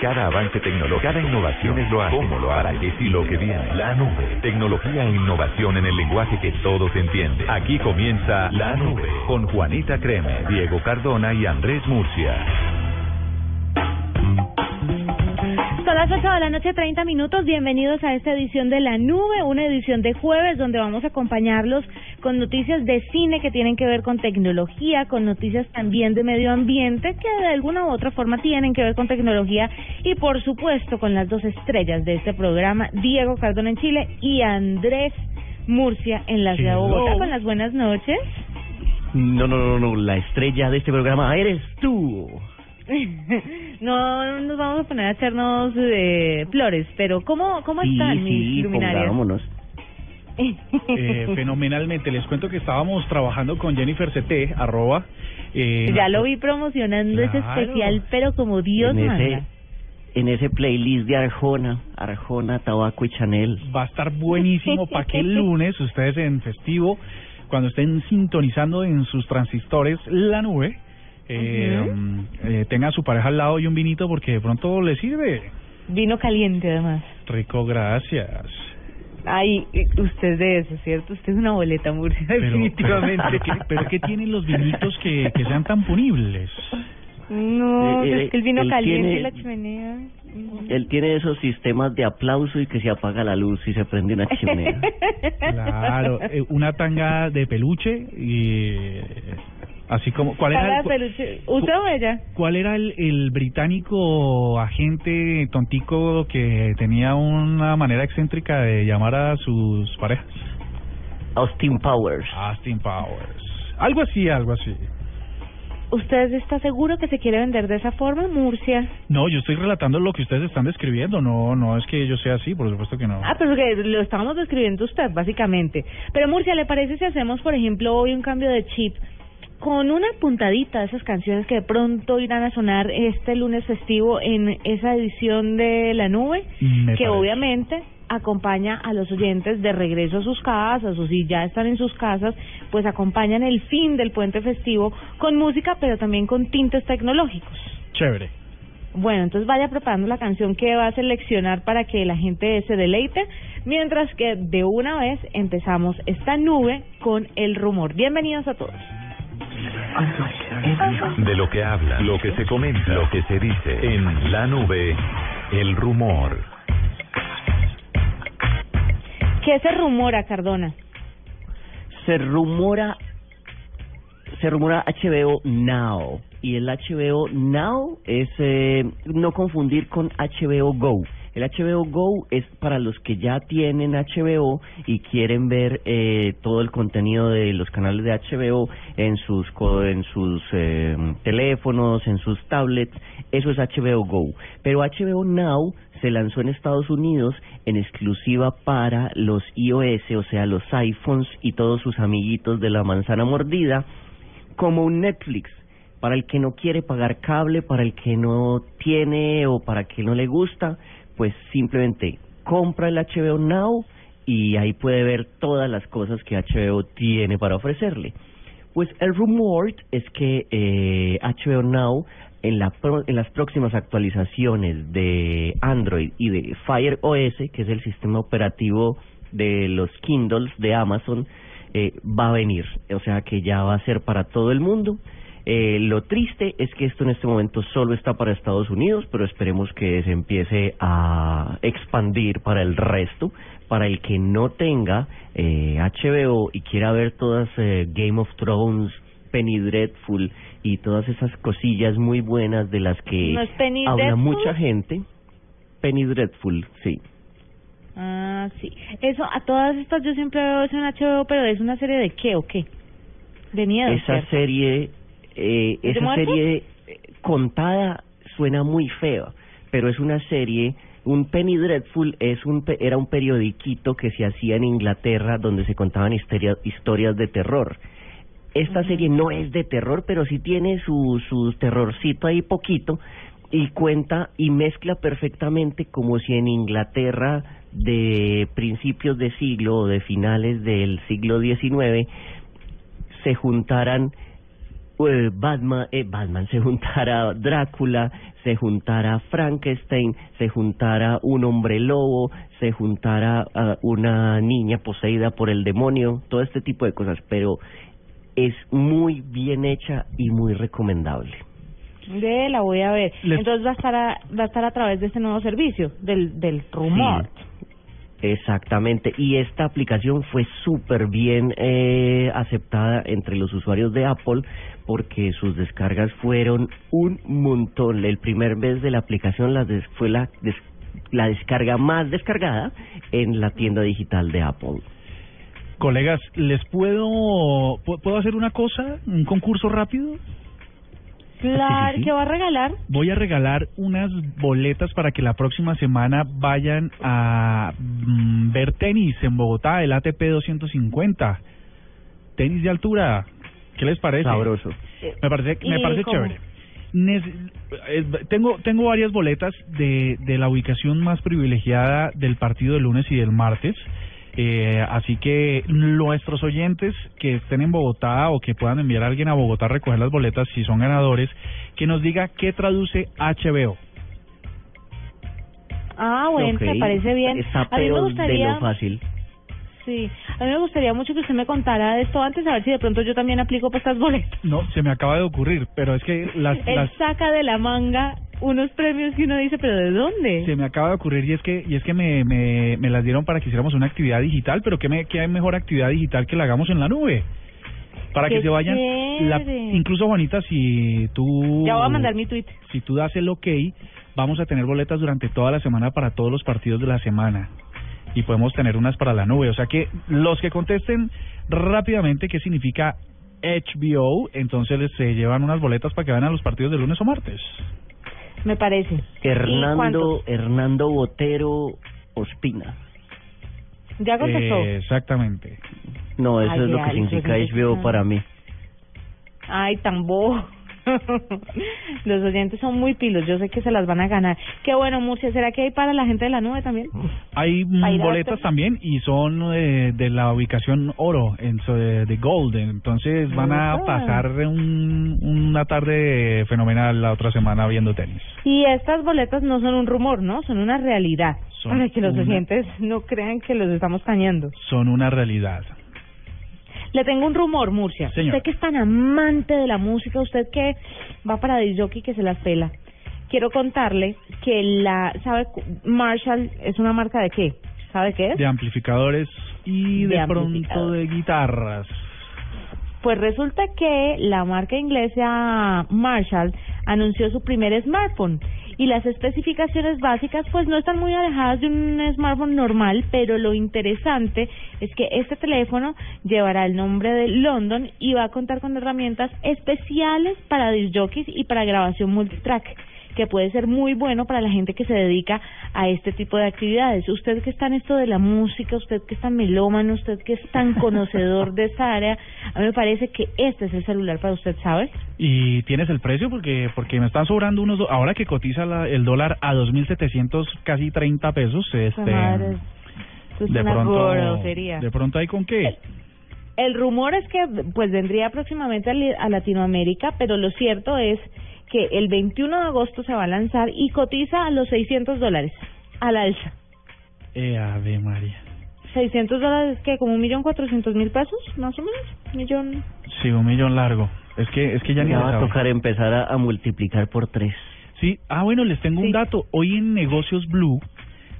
Cada avance tecnológico, cada innovación es lo hace, cómo lo hará, qué y lo que viene. La nube, tecnología e innovación en el lenguaje que todos entienden. Aquí comienza La Nube con Juanita Creme, Diego Cardona y Andrés Murcia. Las 8 de la noche, 30 minutos. Bienvenidos a esta edición de La Nube, una edición de jueves donde vamos a acompañarlos con noticias de cine que tienen que ver con tecnología, con noticias también de medio ambiente que de alguna u otra forma tienen que ver con tecnología y por supuesto con las dos estrellas de este programa, Diego Cardona en Chile y Andrés Murcia en la ciudad de Bogotá. Con las buenas noches. No, no, no, no, la estrella de este programa eres tú. no nos vamos a poner a echarnos eh, flores, pero ¿cómo, cómo Sí, están mis sí, luminarias? pongámonos. Eh, fenomenalmente. Les cuento que estábamos trabajando con Jennifer CT, arroba. eh, ya lo vi promocionando ese Claro. especial, pero como Dios en manda. ese, en ese playlist de Arjona, Arjona, Tabaco y Chanel. Va a estar buenísimo para que el lunes ustedes en festivo, cuando estén sintonizando en sus transistores la nube, eh, mm, eh, tengan a su pareja al lado y un vinito porque de pronto les sirve. Vino caliente además. Rico, gracias. Ay, eh, usted es de eso, ¿cierto? Usted es una boleta, Murcia, Pero, definitivamente. pero, ¿qué, pero ¿qué tienen los vinitos que, que sean tan punibles? No, Eh, es que el vino caliente tiene- y la chimenea. Él tiene esos sistemas de aplauso y que se apaga la luz y se prende una chimenea. Claro, eh, una tanga de peluche y eh, así como ¿cuál era el. ¿Usted o ella? cuál era el, el británico agente tontico que tenía una manera excéntrica de llamar a sus parejas? Austin Powers. Austin Powers. Algo así, algo así. ¿Usted está seguro que se quiere vender de esa forma, Murcia? No, yo estoy relatando lo que ustedes están describiendo, no no es que yo sea así, por supuesto que no. Ah, pero que lo estábamos describiendo usted, básicamente. Pero Murcia, ¿le parece si hacemos, por ejemplo, hoy un cambio de chip con una puntadita de esas canciones que de pronto irán a sonar este lunes festivo en esa edición de La Nube? Me que parece. obviamente acompaña a los oyentes de regreso a sus casas o si ya están en sus casas, pues acompañan el fin del puente festivo con música, pero también con tintes tecnológicos. Chévere. Bueno, entonces vaya preparando la canción que va a seleccionar para que la gente se deleite, mientras que de una vez empezamos esta nube con el rumor. Bienvenidos a todos. De lo que habla, lo que se comenta, lo que se dice en La Nube, el rumor. ¿Qué se rumora, Cardona? Se rumora, se rumora HBO Now. Y el HBO Now es eh, no confundir con HBO Go. El HBO Go es para los que ya tienen HBO y quieren ver eh, todo el contenido de los canales de HBO en sus en sus eh, teléfonos, en sus tablets. Eso es HBO Go. Pero HBO Now se lanzó en Estados Unidos en exclusiva para los iOS, o sea, los iPhones y todos sus amiguitos de la manzana mordida, como un Netflix. Para el que no quiere pagar cable, para el que no tiene o para el que no le gusta, pues simplemente compra el HBO Now y ahí puede ver todas las cosas que HBO tiene para ofrecerle. Pues el rumor es que eh, HBO Now en, la pro- en las próximas actualizaciones de Android y de Fire OS, que es el sistema operativo de los Kindles de Amazon, eh, va a venir. O sea que ya va a ser para todo el mundo. Eh, lo triste es que esto en este momento solo está para Estados Unidos, pero esperemos que se empiece a expandir para el resto. Para el que no tenga eh, HBO y quiera ver todas eh, Game of Thrones, Penny Dreadful y todas esas cosillas muy buenas de las que ¿No es Penny habla Dreadful? mucha gente. Penny Dreadful, sí. Ah, sí. Eso, a todas estas yo siempre veo eso en HBO, pero es una serie de qué o qué? De miedo, esa ¿cierto? serie, eh, ¿Es de esa muerte? serie eh, contada suena muy feo, pero es una serie, un Penny Dreadful es un era un periodiquito que se hacía en Inglaterra donde se contaban historias historias de terror. Esta serie no es de terror, pero sí tiene su, su terrorcito ahí poquito y cuenta y mezcla perfectamente como si en Inglaterra de principios de siglo o de finales del siglo XIX se juntaran eh, Batman, eh, Batman, se juntara Drácula, se juntara Frankenstein, se juntara un hombre lobo, se juntara ah, una niña poseída por el demonio, todo este tipo de cosas, pero es muy bien hecha y muy recomendable. De la voy a ver. Les- Entonces va a estar a, va a estar a través de este nuevo servicio, del, del rumor. Exactamente, y esta aplicación fue súper bien eh, aceptada entre los usuarios de Apple porque sus descargas fueron un montón. El primer mes de la aplicación la des- fue la, des- la descarga más descargada en la tienda digital de Apple. Colegas, ¿les puedo, pu- puedo hacer una cosa? ¿Un concurso rápido? Claro, sí, sí. ¿qué va a regalar? Voy a regalar unas boletas para que la próxima semana vayan a mm, ver tenis en Bogotá, el ATP 250. Tenis de altura. ¿Qué les parece? Sabroso. Me parece, me ¿Y parece cómo? chévere. Nece- eh, tengo tengo varias boletas de, de la ubicación más privilegiada del partido del lunes y del martes. Eh, así que nuestros oyentes que estén en Bogotá o que puedan enviar a alguien a Bogotá a recoger las boletas si son ganadores, que nos diga qué traduce HBO. Ah, bueno, Ok, me parece bien. Está a mí me pero de gustaría, lo fácil. Sí, a mí me gustaría mucho que usted me contara de esto antes, a ver si de pronto yo también aplico para estas boletas. No, se me acaba de ocurrir, pero es que las, Él las saca de la manga unos premios que uno dice, pero ¿de dónde? se me acaba de ocurrir y es que y es que me, me, me las dieron para que hiciéramos una actividad digital, pero qué me qué mejor actividad digital que la hagamos en la nube. Para que se vayan la- incluso Juanita si tú Ya voy a mandar mi tweet. si tú das el ok, vamos a tener boletas durante toda la semana para todos los partidos de la semana. Y podemos tener unas para la nube. O sea que los que contesten rápidamente qué significa HBO, entonces les se llevan unas boletas para que vayan a los partidos de lunes o martes. Me parece. ¿Y Hernando? Hernando Botero Ospina. ¿Ya contestó? Eh, exactamente. No, eso Ay, es lo que significa HBO para mí. Ay, tan bobo. Los oyentes son muy pilos, yo sé que se las van a ganar. Qué bueno, Murcia, ¿será que hay para la gente de la nube también? Hay mm, boletas también y son eh, de la ubicación oro, en, de, de Gold. Entonces van a pasar un- una tarde fenomenal la otra semana viendo tenis. Y estas boletas no son un rumor, ¿no? Son una realidad. Son para que los una- oyentes no crean que los estamos cañando. Son una realidad. Le tengo un rumor, Murcia. Señor. Usted que es tan amante de la música, usted que va para disc jockey que se las pela. Quiero contarle que la, ¿sabe? Marshall es una marca de qué? ¿Sabe qué es? De amplificadores y de, De pronto de guitarras. Pues resulta que la marca inglesa Marshall anunció su primer smartphone y las especificaciones básicas pues no están muy alejadas de un smartphone normal, pero lo interesante es que este teléfono llevará el nombre de London y va a contar con herramientas especiales para disc jockeys y para grabación multitrack que puede ser muy bueno para la gente que se dedica a este tipo de actividades. Usted que está en esto de la música, usted que es tan melómano, usted que es tan conocedor de esta área, a mí me parece que este es el celular para usted, ¿sabe? ¿Y tienes el precio? Porque porque me están sobrando unos... do- Ahora que cotiza la- el dólar a 2.700, casi 30 pesos, este... Madre, esto es de pronto... grosería. De pronto hay con qué. El rumor es que pues vendría próximamente a Latinoamérica, pero lo cierto es que el 21 de agosto se va a lanzar y cotiza a los 600 dólares al alza. Eh, Ave María. 600 dólares, que como un millón cuatrocientos mil pesos, más o menos, millón. Sí, un millón largo. Es que es que ya ni Ya va a sabe. tocar empezar a, a multiplicar por tres. Sí, ah bueno, les tengo Sí. un dato. Hoy en Negocios Blue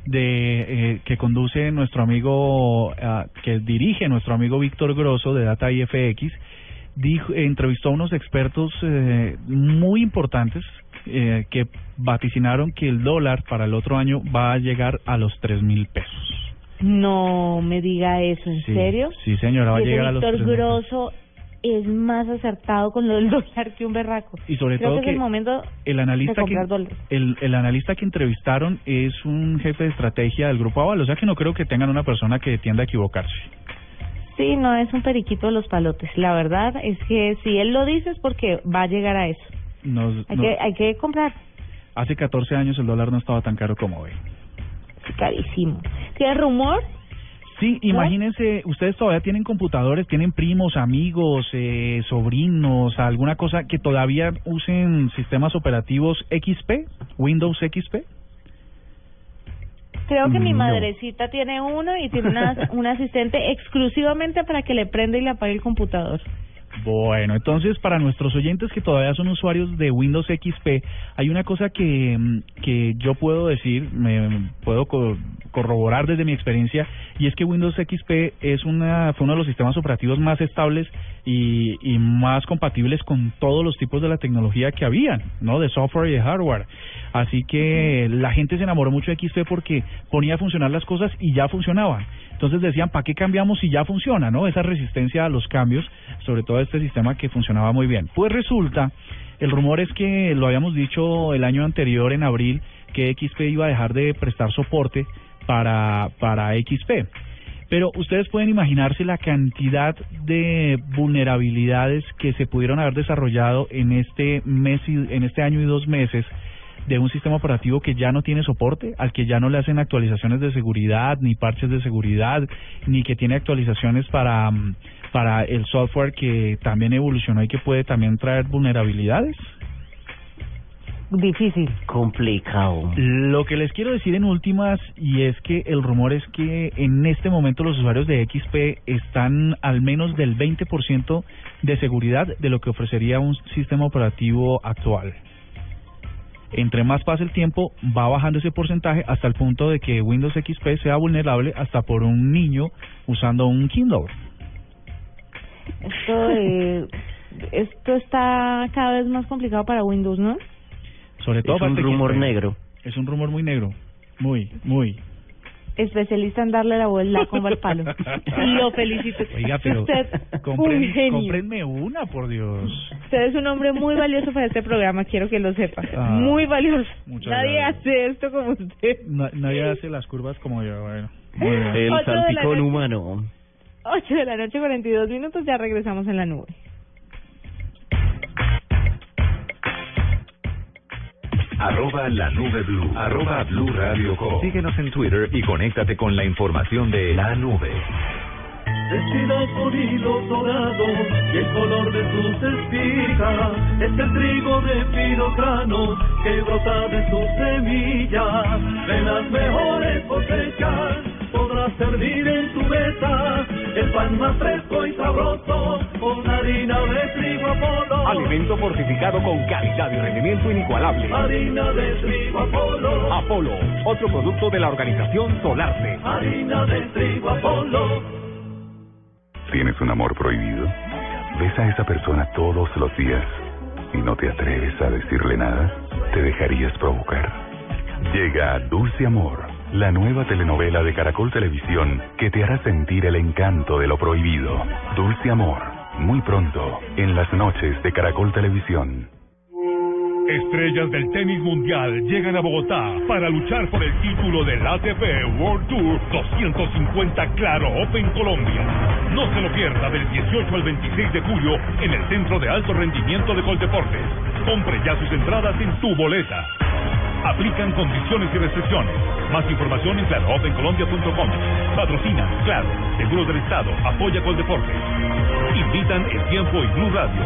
de eh, que conduce nuestro amigo ah, que dirige nuestro amigo Víctor Grosso de Data IFX dijo entrevistó a unos expertos eh, muy importantes eh, que vaticinaron que el dólar para el otro año va a llegar a los tres mil pesos. No me diga eso, ¿en Sí, serio? Sí, señora, va a llegar a los Víctor 3.000 pesos. Grosso es más acertado con lo del dólar que un berraco. Y sobre Creo todo que es que el momento el de analista que dólares. el, el analista que entrevistaron es un jefe de estrategia del grupo Aval, o sea que no creo que tengan una persona que tienda a equivocarse. Sí, no es un periquito de los palotes. La verdad es que si él lo dice es porque va a llegar a eso. Nos, Hay que hay que comprar. hace 14 años el dólar no estaba tan caro como hoy. Sí, carísimo. ¿Tiene rumor? Sí, imagínense, ustedes todavía tienen computadores, tienen primos, amigos, eh, sobrinos, alguna cosa que todavía usen sistemas operativos XP, Windows XP. Creo que mi No. madrecita tiene uno y tiene una, un asistente exclusivamente para que le prenda y le apague el computador. Bueno, entonces para nuestros oyentes que todavía son usuarios de Windows XP, hay una cosa que, mm, que yo puedo decir, me puedo co- corroborar desde mi experiencia, y es que Windows XP es una, fue uno de los sistemas operativos más estables y, y más compatibles con todos los tipos de la tecnología que habían, ¿no? De software y de hardware. Así que la gente se enamoró mucho de XP porque ponía a funcionar las cosas y ya funcionaban. Entonces decían, ¿para qué cambiamos si ya funciona, no? Esa resistencia a los cambios, sobre todo este sistema que funcionaba muy bien. Pues resulta, el rumor es que lo habíamos dicho el año anterior, en abril, que XP iba a dejar de prestar soporte para, para XP. Pero ustedes pueden imaginarse la cantidad de vulnerabilidades que se pudieron haber desarrollado en este mes y, en este año y dos meses de un sistema operativo que ya no tiene soporte, al que ya no le hacen actualizaciones de seguridad, ni parches de seguridad, ni que tiene actualizaciones para, mm, para el software que también evolucionó y que puede también traer vulnerabilidades. Difícil. Complicado. Lo que les quiero decir en últimas, y es que el rumor es que en este momento los usuarios de XP están al menos del 20% de seguridad de lo que ofrecería un sistema operativo actual. Entre más pasa el tiempo, va bajando ese porcentaje hasta el punto de que Windows XP sea vulnerable hasta por un niño usando un Kindle. Esto, eh, esto está cada vez más complicado para Windows, ¿no? Sobre todo Es para un rumor negro. Es un rumor muy negro. Muy, muy. Especialista en darle la vuelta como al palo. Lo felicito. Oiga, pero Usted, un compren, genio. cómprenme una, por Dios. Usted es un hombre muy valioso para este programa, quiero que lo sepa. Ah, muy valioso. Nadie gracias. hace esto como usted. Na- nadie hace las curvas como yo, bueno. El Ocho de la salpicón noche. humano. 8 de la noche, 42 minutos, ya regresamos en la nube. Arroba la nube blue. Arroba blue radio com. Síguenos en Twitter y conéctate con la información de la nube. Vestida con hilos dorados y el color de sus espigas es el trigo de fino grano que brota de sus semillas. De las mejores cosechas podrás servir en tu mesa el pan más fresco y sabroso con harina de trigo Apolo. Alimento fortificado con calidad y rendimiento inigualable. Harina de trigo Apolo. Apolo, otro producto de la organización Solarte. Harina de trigo Apolo. ¿Tienes un amor prohibido? ¿Ves a esa persona todos los días y no te atreves a decirle nada? ¿Te dejarías provocar? Llega Dulce Amor, la nueva telenovela de Caracol Televisión que te hará sentir el encanto de lo prohibido. Dulce Amor, muy pronto, en las noches de Caracol Televisión. Estrellas del tenis mundial llegan a Bogotá para luchar por el título del ATP World Tour 250 Claro Open Colombia. No se lo pierda del 18 al 26 de julio en el Centro de Alto Rendimiento de Coldeportes. Compre ya sus entradas en tu boleta. Aplican condiciones y restricciones. Más información en claroopencolombia.com. Patrocina, claro, Seguros del Estado, apoya Coldeportes. Invitan el tiempo y Blue Radio.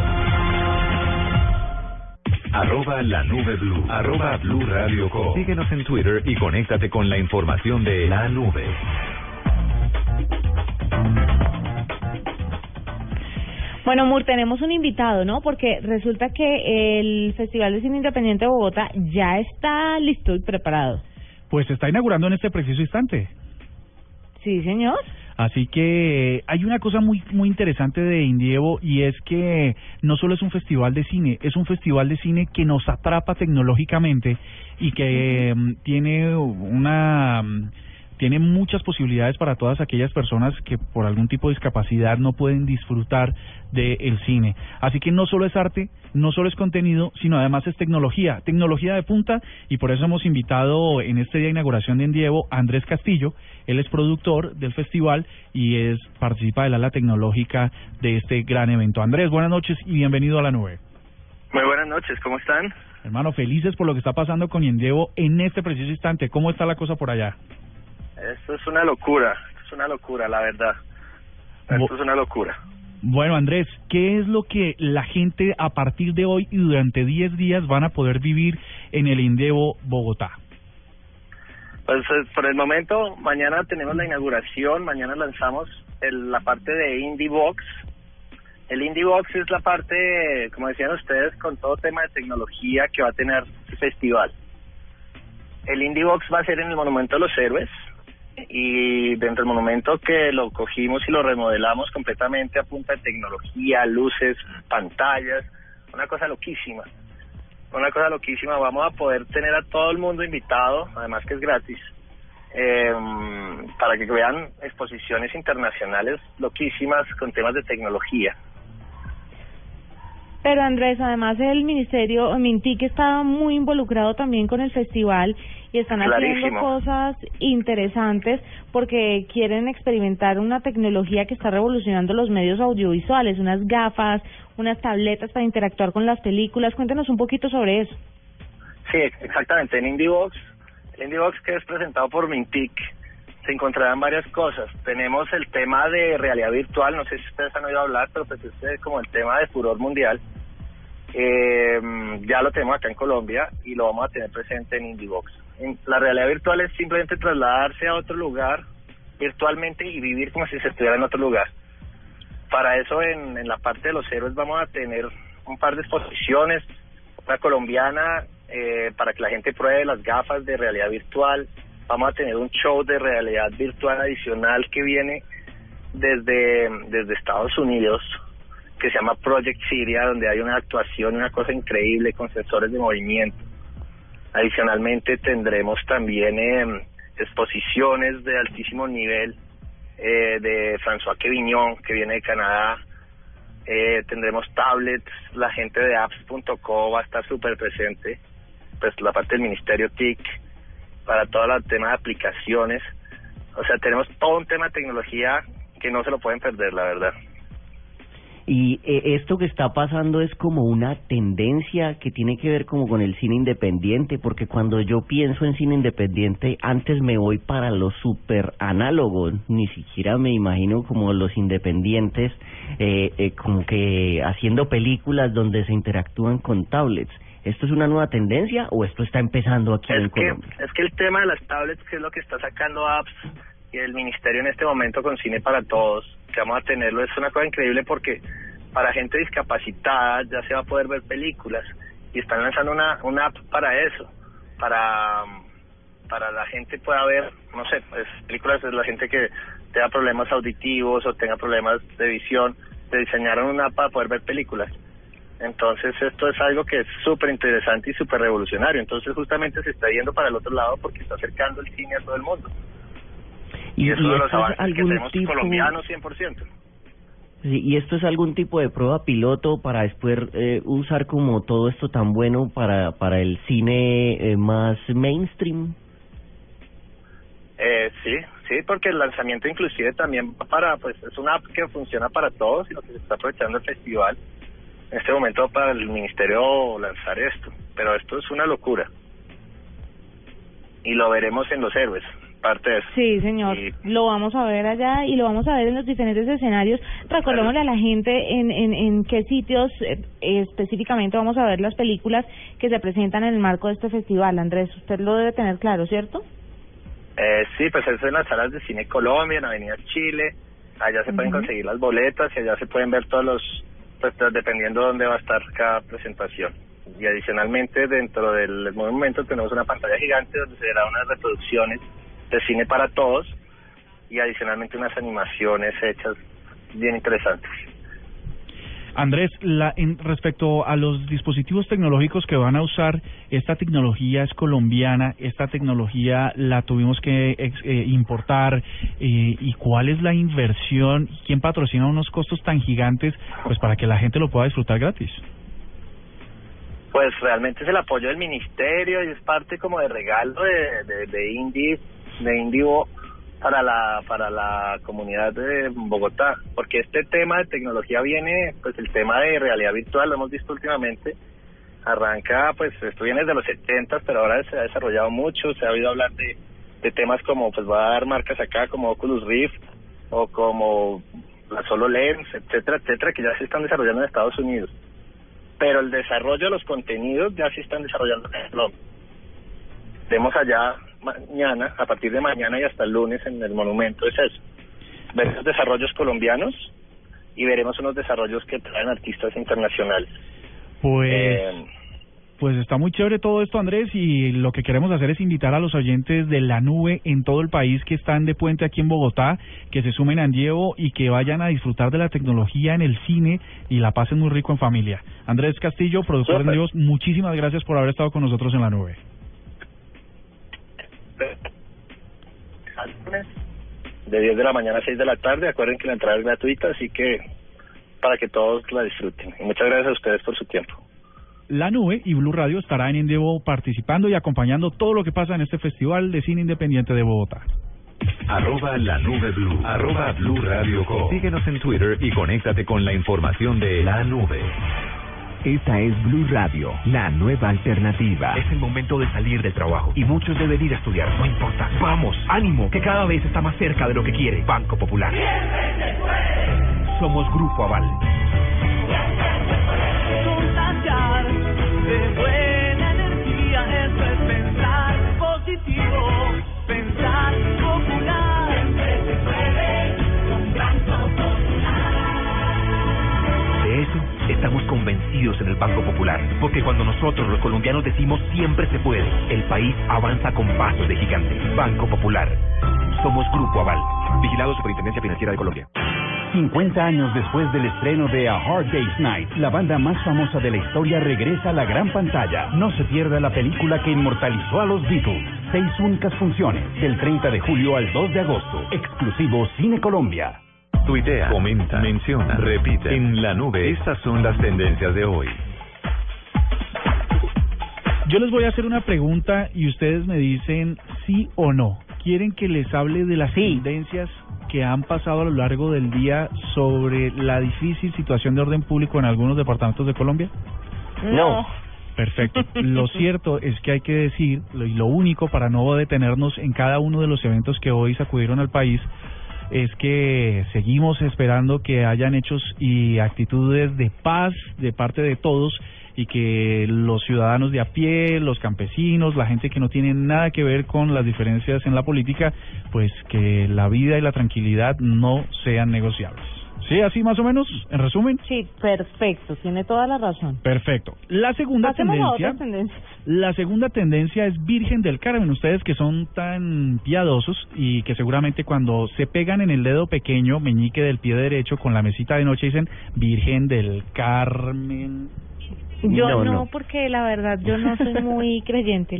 Arroba la nube blue. Arroba blue radio com. Síguenos en Twitter y conéctate con la información de la nube. Bueno, Mur, tenemos un invitado, ¿no? Porque resulta que el Festival de Cine Independiente de Bogotá ya está listo y preparado. Pues se está inaugurando en este preciso instante. Sí, señor. Así que hay una cosa muy muy interesante de Indievo y es que no solo es un festival de cine, es un festival de cine que nos atrapa tecnológicamente y que mm, tiene una mm, tiene muchas posibilidades para todas aquellas personas que por algún tipo de discapacidad no pueden disfrutar del cine. Así que no solo es arte, no solo es contenido, sino además es tecnología, tecnología de punta y por eso hemos invitado en este día de inauguración de Endievo a Andrés Castillo, él es productor del festival y es participa del ala tecnológica de este gran evento. Andrés, buenas noches y bienvenido a la nube. Muy buenas noches, ¿cómo están? Hermano, felices por lo que está pasando con Endievo en este preciso instante. ¿Cómo está la cosa por allá? Esto es una locura, esto es una locura, la verdad. Esto es una locura. Bueno, Andrés, ¿qué es lo que la gente a partir de hoy y durante 10 días van a poder vivir en el Indevo Bogotá? Pues eh, por el momento, mañana tenemos la inauguración, mañana lanzamos el, la parte de Indie Box. El Indie Box es la parte, como decían ustedes, con todo tema de tecnología que va a tener el festival. El Indie Box va a ser en el Monumento de los Héroes, y dentro del monumento que lo cogimos y lo remodelamos completamente a punta de tecnología, luces, pantallas, una cosa loquísima. Una cosa loquísima, vamos a poder tener a todo el mundo invitado, además que es gratis, eh, para que vean exposiciones internacionales loquísimas con temas de tecnología. Pero Andrés, además el ministerio, Mintic está muy involucrado también con el festival y están haciendo cosas interesantes porque quieren experimentar una tecnología que está revolucionando los medios audiovisuales, unas gafas, unas tabletas para interactuar con las películas. Cuéntanos un poquito sobre eso. Sí, exactamente. En IndieBox, el IndieBox que es presentado por Mintic, se encontrarán varias cosas. Tenemos el tema de realidad virtual, no sé si ustedes han oído hablar, pero pues este es como el tema de furor mundial. Eh, ya lo tenemos acá en Colombia y lo vamos a tener presente en IndieBox. En- La realidad virtual es simplemente trasladarse a otro lugar virtualmente y vivir como si se estuviera en otro lugar. Para eso en, en la parte de los héroes vamos a tener un par de exposiciones, una colombiana eh, para que la gente pruebe las gafas de realidad virtual. Vamos a tener un show de realidad virtual adicional que viene desde, Estados Unidos, que se llama Project Syria, donde hay una actuación, una cosa increíble con sensores de movimiento. Adicionalmente tendremos también eh, exposiciones de altísimo nivel eh, de François Quevignon, que viene de Canadá. Eh, tendremos tablets, la gente de apps.co va a estar súper presente, pues la parte del Ministerio TIC, para todo el tema de aplicaciones. O sea, tenemos todo un tema de tecnología que no se lo pueden perder, la verdad. Y eh, esto que está pasando es como una tendencia que tiene que ver como con el cine independiente, porque cuando yo pienso en cine independiente, antes me voy para lo super análogo, ni siquiera me imagino como los independientes eh, eh, como que haciendo películas donde se interactúan con tablets. ¿Esto es una nueva tendencia o esto está empezando aquí en Es que, Colombia? es que el tema de las tablets, que es lo que está sacando apps y el ministerio en este momento con Cine para Todos, que vamos a tenerlo, es una cosa increíble porque para gente discapacitada ya se va a poder ver películas y están lanzando una, una app para eso, para para la gente pueda ver, no sé, pues, películas de la gente que tenga problemas auditivos o tenga problemas de visión, se diseñaron una app para poder ver películas. Entonces esto es algo que es súper interesante y súper revolucionario. Entonces justamente se está yendo para el otro lado porque está acercando el cine a todo el mundo. ¿Y, Y, es y de los es que algún tenemos tipo... colombianos 100%. Sí, y esto es algún tipo de prueba piloto para después eh, usar como todo esto tan bueno para para el cine eh, más mainstream. Eh, sí, sí, porque el lanzamiento inclusive también para, pues es una app que funciona para todos y lo que se está aprovechando el festival en este momento para el ministerio lanzar esto, pero esto es una locura. Y lo veremos en los héroes, parte de eso. Sí, señor. Y- Lo vamos a ver allá y lo vamos a ver en los diferentes escenarios. Recordémosle a la gente en, en, en qué sitios eh, específicamente vamos a ver las películas que se presentan en el marco de este festival. Andrés, usted lo debe tener claro, ¿cierto? Eh, sí, pues eso en las salas de cine Colombia, en Avenida Chile, allá se pueden conseguir las boletas y allá se pueden ver todos los, pues dependiendo de dónde va a estar cada presentación. Y adicionalmente dentro del monumento tenemos una pantalla gigante donde se verán unas reproducciones de cine para todos y adicionalmente unas animaciones hechas bien interesantes. Andrés, la, en, respecto a los dispositivos tecnológicos que van a usar, esta tecnología es colombiana, esta tecnología la tuvimos que ex- eh, importar, eh, ¿y cuál es la inversión? ¿Quién patrocina unos costos tan gigantes pues para que la gente lo pueda disfrutar gratis? Pues realmente es el apoyo del ministerio y es parte como de regalo de, de, de Indie, de Indivo para la para la comunidad de Bogotá, porque este tema de tecnología viene, pues el tema de realidad virtual lo hemos visto últimamente, arranca, pues esto viene desde los 70, pero ahora se ha desarrollado mucho, se ha oído hablar de, de temas como, pues va a dar marcas acá como Oculus Rift o como la HoloLens, etcétera, etcétera, que ya se están desarrollando en Estados Unidos pero el desarrollo de los contenidos ya se están desarrollando en Colombia. Vemos allá mañana, a partir de mañana y hasta el lunes en el monumento, es eso. Veremos desarrollos colombianos y veremos unos desarrollos que traen artistas internacionales. Pues... Eh, Pues está muy chévere todo esto, Andrés, y lo que queremos hacer es invitar a los oyentes de la nube en todo el país que están de puente aquí en Bogotá, que se sumen a Andievo y que vayan a disfrutar de la tecnología en el cine y la pasen muy rico en familia. Andrés Castillo, productor de. Andievo, muchísimas gracias por haber estado con nosotros en la nube. De 10 de la mañana a 6 de la tarde, acuerden que la entrada es gratuita, así que para que todos la disfruten. Y muchas gracias a ustedes por su tiempo. La nube y Blue Radio estará en Andievo participando y acompañando todo lo que pasa en este Festival de Cine Independiente de Bogotá. Arroba la nube blue. Arroba blue radio com. Síguenos en Twitter y conéctate con la información de la nube. Esta es Blue Radio, la nueva alternativa. Es el momento de salir del trabajo y muchos deben ir a estudiar. No importa. Vamos, ánimo, que cada vez está más cerca de lo que quiere. Banco Popular. Somos Grupo Aval. contagiar de buena energía, eso es pensar positivo, estamos convencidos en el Banco Popular. Porque cuando nosotros los colombianos decimos siempre se puede, el país avanza con pasos de gigante. Banco Popular. Somos Grupo Aval. Vigilado Superintendencia Financiera de Colombia. 50 años después del estreno de A Hard Day's Night, la banda más famosa de la historia regresa a la gran pantalla. No se pierda la película que inmortalizó a los Beatles. Seis únicas funciones, del 30 de julio al 2 de agosto. Exclusivo Cine Colombia. Tuitea, comenta, menciona, repite. En la nube, estas son las tendencias de hoy. Yo les voy a hacer una pregunta y ustedes me dicen sí o no. ¿Quieren que les hable de las tendencias que han pasado a lo largo del día sobre la difícil situación de orden público en algunos departamentos de Colombia? No. Perfecto. Lo cierto es que hay que decir, lo- y lo único para no detenernos en cada uno de los eventos que hoy sacudieron al país, es que seguimos esperando que hayan hechos y actitudes de paz de parte de todos y que los ciudadanos de a pie, los campesinos, la gente que no tiene nada que ver con las diferencias en la política, pues que la vida y la tranquilidad no sean negociables. ¿Sí? Así más o menos, en resumen. Sí, perfecto, tiene toda la razón. Perfecto. La segunda Pasemos a tendencia. otras tendencias. La segunda tendencia es Virgen del Carmen. Ustedes que son tan piadosos y que seguramente cuando se pegan en el dedo pequeño, meñique del pie derecho con la mesita de noche dicen Virgen del Carmen. Yo No, no, no. porque la verdad yo no soy muy creyente.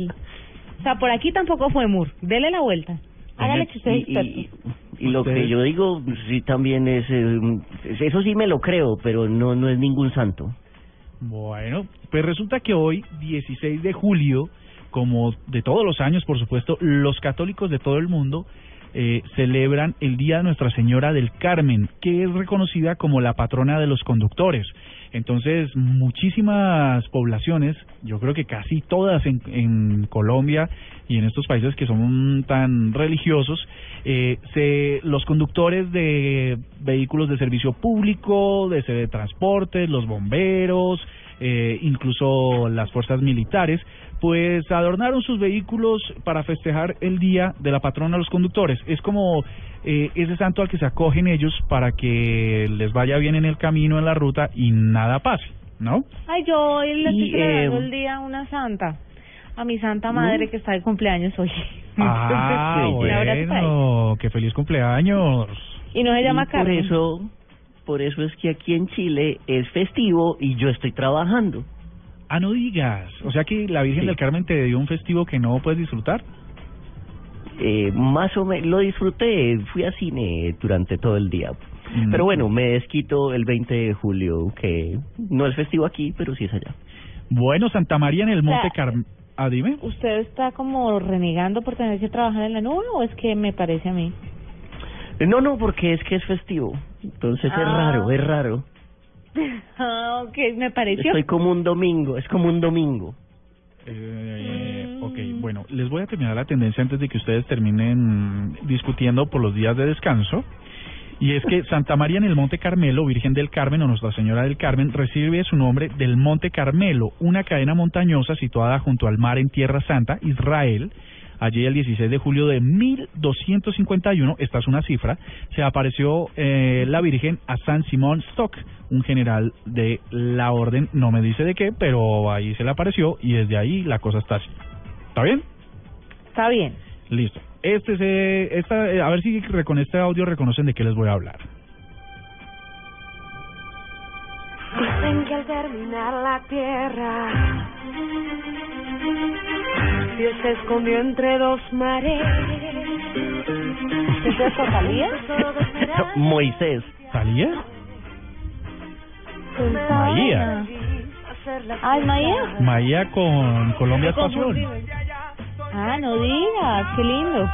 O sea, por aquí tampoco fue Mur. Dele la vuelta. Hágale que usted es Y- y- experto. Y lo que yo digo, sí, también es, eh, eso sí me lo creo, pero no, no es ningún santo. Bueno, pues resulta que hoy, 16 de julio, como de todos los años, por supuesto, los católicos de todo el mundo eh, celebran el Día de Nuestra Señora del Carmen, que es reconocida como la patrona de los conductores. Entonces, muchísimas poblaciones, yo creo que casi todas en, en Colombia y en estos países que son tan religiosos, eh, se, los conductores de vehículos de servicio público, de, de los bomberos, eh, incluso las fuerzas militares, pues adornaron sus vehículos para festejar el día de la patrona de los conductores. Es como eh, ese santo al que se acogen ellos para que les vaya bien en el camino, en la ruta y nada pase, ¿no? Ay, yo hoy le estoy celebrando eh, el día a una santa. A mi santa madre que está de cumpleaños hoy. Ah, bueno, qué feliz cumpleaños. Y no se llama Y por Carmen. eso, por eso es que aquí en Chile es festivo y yo estoy trabajando. Ah, no digas. O sea que la Virgen Sí. del Carmen te dio un festivo que no puedes disfrutar. Eh, más o menos lo disfruté, fui a cine durante todo el día. Mm. Pero bueno, me desquito el 20 de julio, que no es festivo aquí, pero sí es allá. Bueno, Santa María en el Monte sea, Carmen. Ah, dime. ¿Usted está como renegando por tener que trabajar en la nube o es que me parece a mí? No, no, porque es que es festivo. Entonces es Ah. raro, es raro. Ah, ok, me pareció. Estoy como un domingo, es como un domingo. Eh, ok, Mm. bueno, les voy a terminar la tendencia antes de que ustedes terminen discutiendo por los días de descanso. Y es que Santa María en el Monte Carmelo, Virgen del Carmen o Nuestra Señora del Carmen, recibe su nombre del Monte Carmelo, una cadena montañosa situada junto al mar en Tierra Santa, Israel. Allí el 16 de julio de 1251, esta es una cifra, se apareció eh, la Virgen a San Simón Stock, un general de la orden, no me dice de qué, pero ahí se le apareció y desde ahí la cosa está así. ¿Está bien? Está bien. Listo. Este se, esta, eh, a ver si con este audio reconocen de qué les voy a hablar. Dicen que al terminar la tierra Dios se escondió entre dos mares. ¿Es de Talía? Moisés. ¿Talía? Maía. Ay, Maía. Maía con Colombia pasión. Ah, no digas, qué lindo.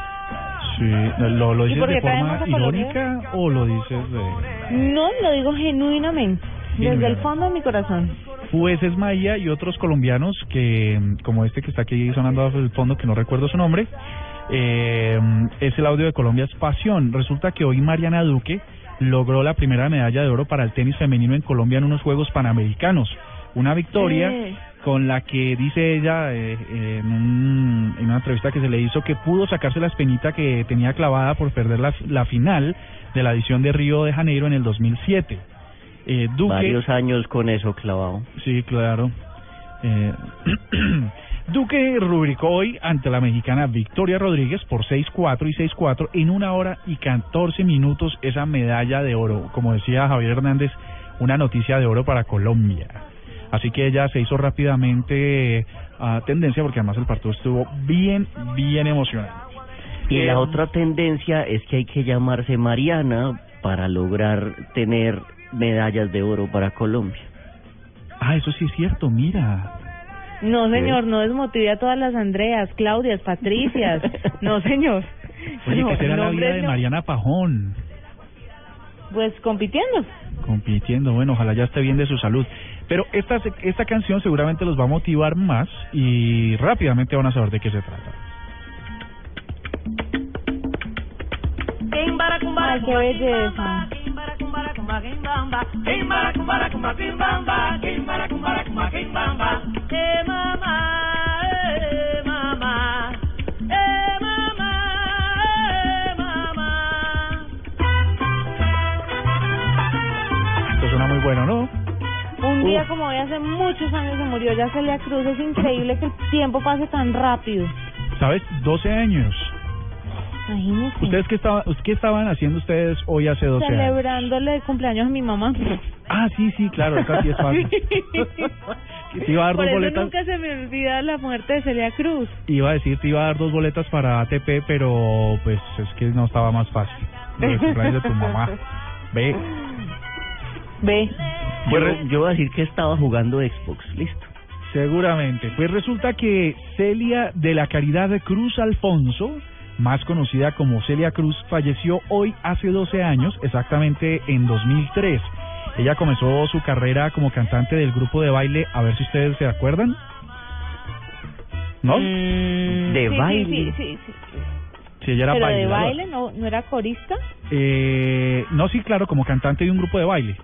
Sí, ¿lo, lo ¿Y dices de forma irónica o lo dices de...? No, lo digo genuinamente, desde el fondo de mi corazón. Pues es Maía y otros colombianos que, como este que está aquí sonando al el fondo, que no recuerdo su nombre, eh, es el audio de Colombia es pasión. Resulta que hoy Mariana Duque logró la primera medalla de oro para el tenis femenino en Colombia en unos Juegos Panamericanos. Una victoria Eh. con la que dice ella eh, en, un- en una entrevista que se le hizo que pudo sacarse la espinita que tenía clavada por perder la, la final de la edición de Río de Janeiro en el 2007. Eh, Duque, Varios años con eso clavado. Sí, claro. Eh, Duque rubricó hoy ante la mexicana Victoria Rodríguez por 6-4 y 6-4 en una hora y 14 minutos esa medalla de oro. Como decía Javier Hernández, una noticia de oro para Colombia. Así que ella se hizo rápidamente a tendencia porque además el partido estuvo bien, bien emocionante. Y Eh, la otra tendencia es que hay que llamarse Mariana para lograr tener medallas de oro para Colombia. Ah, eso sí es cierto, mira. No, señor, no desmotive a todas las Andreas, Claudias, Patricias. No, señor. Oye, No, ¿qué será la vida de no. Mariana Pajón? Pues compitiendo. compitiendo. Bueno, ojalá ya esté bien de su salud. Pero esta, esta canción seguramente los va a motivar más y rápidamente van a saber de qué se trata. Ay, qué belleza. Esto suena muy bueno, ¿no? Un día como hoy hace muchos años se murió ya Celia Cruz. Es increíble que el tiempo pase tan rápido. ¿Sabes? 12 años. Imagínese. ¿Ustedes qué, estaban, qué estaban haciendo ustedes hoy hace 12 años? Celebrándole el cumpleaños a mi mamá. Ah, sí, sí, claro, esta sí es fácil. Te iba a dar Por dos eso boletas. nunca se me olvida la muerte de Celia Cruz. Iba a decir, te iba a dar dos boletas para ATP, pero pues es que no estaba más fácil. Del cumpleaños de tu mamá. Ve. Ve. Yo, yo voy a decir que estaba jugando Xbox, listo. Seguramente. Pues resulta que Celia de la Caridad de Cruz Alfonso, más conocida como Celia Cruz, falleció hoy hace 12 años, exactamente en 2003. Ella comenzó su carrera como cantante del grupo de baile, a ver si ustedes se acuerdan. ¿No? Mm, De sí, baile. Sí, sí, sí. Sí, ella era Pero de baile, ¿no, ¿no era corista? Eh, no, sí, claro, como cantante de un grupo de baile.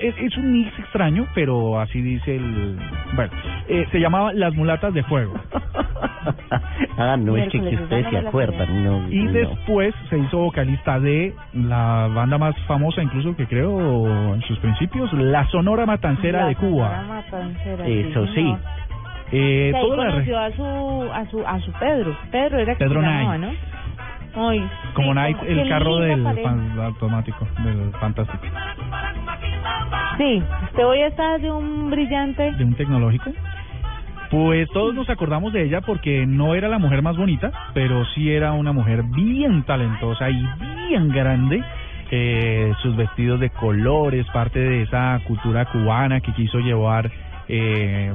Es, es un mix extraño, pero así dice el... Bueno, eh, se llamaba Las Mulatas de Fuego. ah, no, es que, que ustedes se acuerdan. No, Y no. después se hizo vocalista de la banda más famosa, incluso que creo en sus principios, la Sonora Matancera La de Cuba. Sonora Matancera, Eso sí. señor. Eh, Que ahí toda la re- conoció a su, a su, a su Pedro. Pedro era que Pedro se Nay. llamaba, ¿no? Ay, Como Night, qué el carro del automático, del fantástico. Sí, usted hoy está de un brillante. de un tecnológico. Pues todos nos acordamos de ella porque no era la mujer más bonita, pero sí era una mujer bien talentosa y bien grande. Eh, sus vestidos de colores, parte de esa cultura cubana que quiso llevar eh,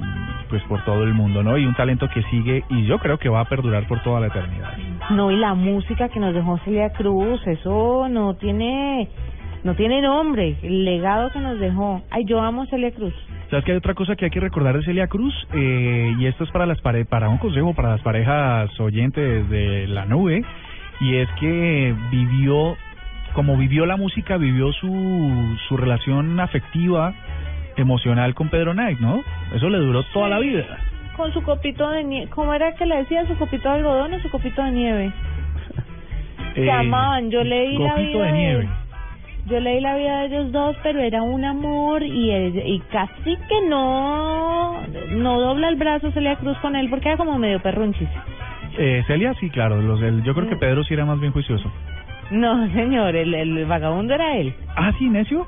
pues por todo el mundo, ¿no? Y un talento que sigue y yo creo que va a perdurar por toda la eternidad. No, y la música que nos dejó Celia Cruz, eso no tiene no tiene nombre, el legado que nos dejó. Ay, yo amo a Celia Cruz. ¿Sabes que hay otra cosa que hay que recordar de Celia Cruz? Eh, y esto es para las pare para un consejo para las parejas oyentes de la nube, y es que vivió, como vivió la música, vivió su, su relación afectiva, emocional con Pedro Knight, ¿no? Eso le duró toda la vida. Con su copito de nieve, ¿cómo era que le decía? ¿Su copito de algodón o su copito de nieve? Se Eh, amaban, yo leí la vida de nieve. de yo leí la vida de ellos dos, pero era un amor y, casi que no no dobla el brazo Celia Cruz con él porque era como medio perrunchis. Eh, Celia, sí, claro, los del- yo creo que Pedro sí era más bien juicioso. No, señor, el, el vagabundo era él. Ah, sí, necio.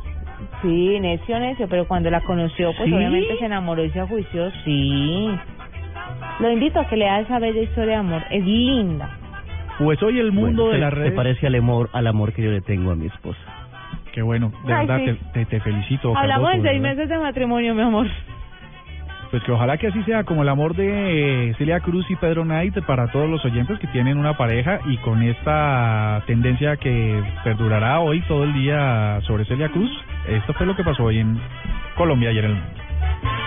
Sí, necio, necio, pero cuando la conoció, pues ¿Sí? obviamente se enamoró y se ajuició, sí. Lo invito a que lea esa bella historia de amor, es linda. Pues hoy el mundo Bueno, de se- las se redes... parece al amor, al amor que yo le tengo a mi esposa. Qué bueno, de Ay, verdad, sí. te, te, te felicito. Hablamos en de seis meses de matrimonio, mi amor. Pues que ojalá que así sea como el amor de eh, Celia Cruz y Pedro Knight para todos los oyentes que tienen una pareja y con esta tendencia que perdurará hoy todo el día sobre Celia Cruz. Esto fue lo que pasó hoy en Colombia y en el mundo.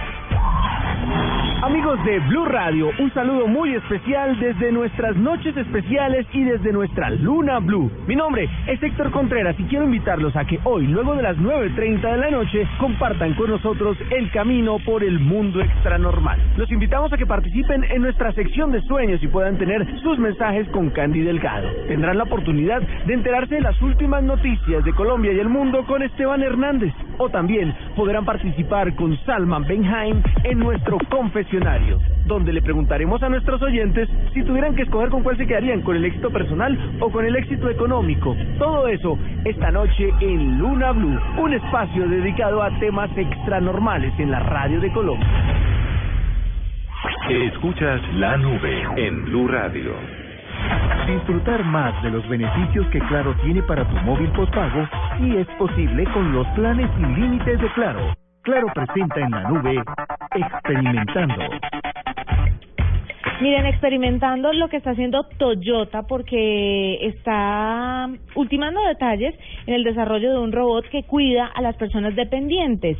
Amigos de Blue Radio, un saludo muy especial desde nuestras noches especiales y desde nuestra Luna Blue. Mi nombre es Héctor Contreras y quiero invitarlos a que hoy, luego de las 9.30 de la noche, compartan con nosotros el camino por el mundo extranormal. Los invitamos a que participen en nuestra sección de sueños y puedan tener sus mensajes con Candy Delgado. Tendrán la oportunidad de enterarse de las últimas noticias de Colombia y el mundo con Esteban Hernández. O también podrán participar con Salman Benheim en nuestro confesionario, donde le preguntaremos a nuestros oyentes si tuvieran que escoger con cuál se quedarían, con el éxito personal o con el éxito económico. Todo eso esta noche en Luna Blue, un espacio dedicado a temas extranormales en la radio de Colombia. Escuchas la nube en Blue Radio. Disfrutar más de los beneficios que Claro tiene para tu móvil postpago y es posible con los planes sin límites de Claro. Claro presenta en la nube Experimentando. Miren, experimentando lo que está haciendo Toyota porque está ultimando detalles en el desarrollo de un robot que cuida a las personas dependientes.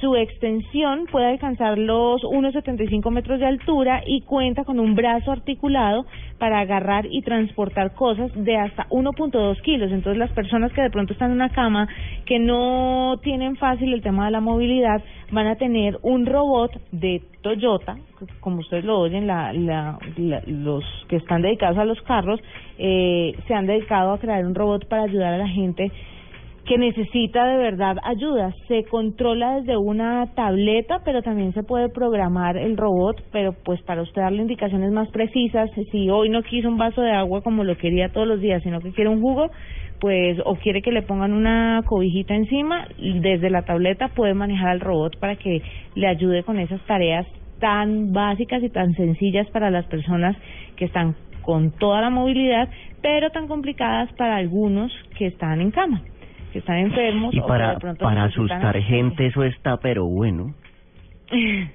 Su extensión puede alcanzar los 1,75 metros de altura y cuenta con un brazo articulado para agarrar y transportar cosas de hasta 1.2 kilos. Entonces las personas que de pronto están en una cama que no tienen fácil el tema de la movilidad van a tener un robot de Toyota, como ustedes lo oyen, la, la, la- los que están dedicados a los carros eh, se han dedicado a crear un robot para ayudar a la gente que necesita de verdad ayuda. Se controla desde una tableta, pero también se puede programar el robot, pero pues para usted darle indicaciones más precisas, si hoy no quiso un vaso de agua como lo quería todos los días, sino que quiere un jugo, pues o quiere que le pongan una cobijita encima, desde la tableta puede manejar al robot para que le ayude con esas tareas tan básicas y tan sencillas para las personas que están con toda la movilidad, pero tan complicadas para algunos que están en cama que están enfermos Y o para, de pronto para asustar gente eso está pero bueno.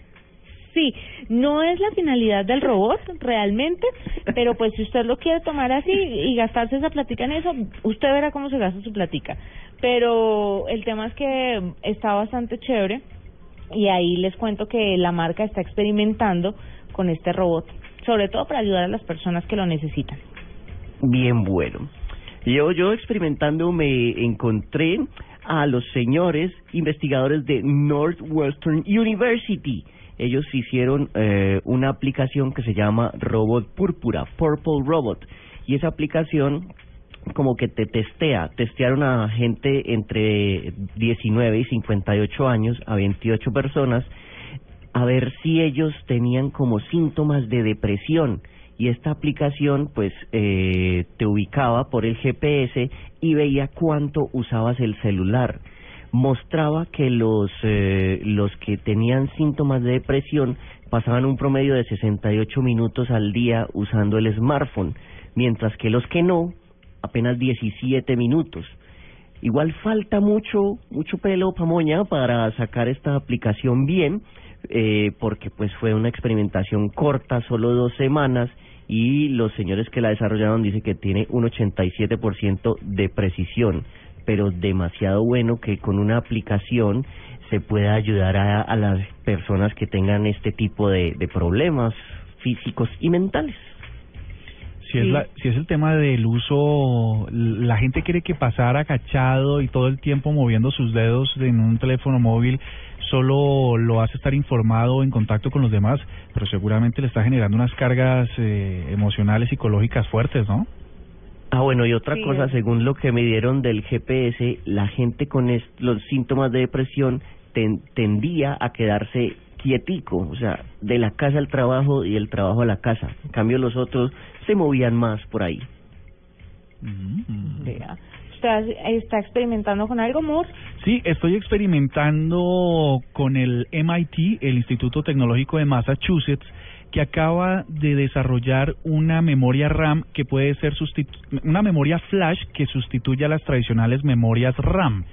Sí, no es la finalidad del robot realmente, pero pues si usted lo quiere tomar así y gastarse esa platica en eso, usted verá cómo se gasta su platica. Pero el tema es que está bastante chévere y ahí les cuento que la marca está experimentando con este robot, sobre todo para ayudar a las personas que lo necesitan. Bien bueno. Yo, yo experimentando me encontré a los señores investigadores de Northwestern University. Ellos hicieron eh, una aplicación que se llama Robot Púrpura, Purple Robot. Y esa aplicación como que te testea, testearon a gente entre 19 y 58 años, a 28 personas, a ver si ellos tenían como síntomas de depresión y esta aplicación pues eh, te ubicaba por el GPS y veía cuánto usabas el celular. Mostraba que los eh, los que tenían síntomas de depresión pasaban un promedio de 68 minutos al día usando el smartphone mientras que los que no apenas 17 minutos. Igual falta mucho mucho pelo pamoña para sacar esta aplicación bien eh, porque pues fue una experimentación corta solo dos semanas y los señores que la desarrollaron dicen que tiene un 87% de precisión, pero demasiado bueno que con una aplicación se pueda ayudar a, a las personas que tengan este tipo de, de problemas físicos y mentales. Si es, la, si es el tema del uso, la gente quiere que pasar agachado y todo el tiempo moviendo sus dedos en un teléfono móvil solo lo hace estar informado, en contacto con los demás, pero seguramente le está generando unas cargas eh, emocionales, psicológicas fuertes, ¿no? Ah, bueno, y otra Sí. cosa, según lo que me dieron del GPS, la gente con los síntomas de depresión ten- tendía a quedarse quietico, o sea, de la casa al trabajo y del trabajo a la casa. En cambio, los otros se movían más por ahí. Vea. ¿Usted está experimentando con algo, Moore? Sí, estoy experimentando con el MIT, el Instituto Tecnológico de Massachusetts, que acaba de desarrollar una memoria RAM que puede ser sustitu- una memoria flash que sustituya a las tradicionales memorias RAM.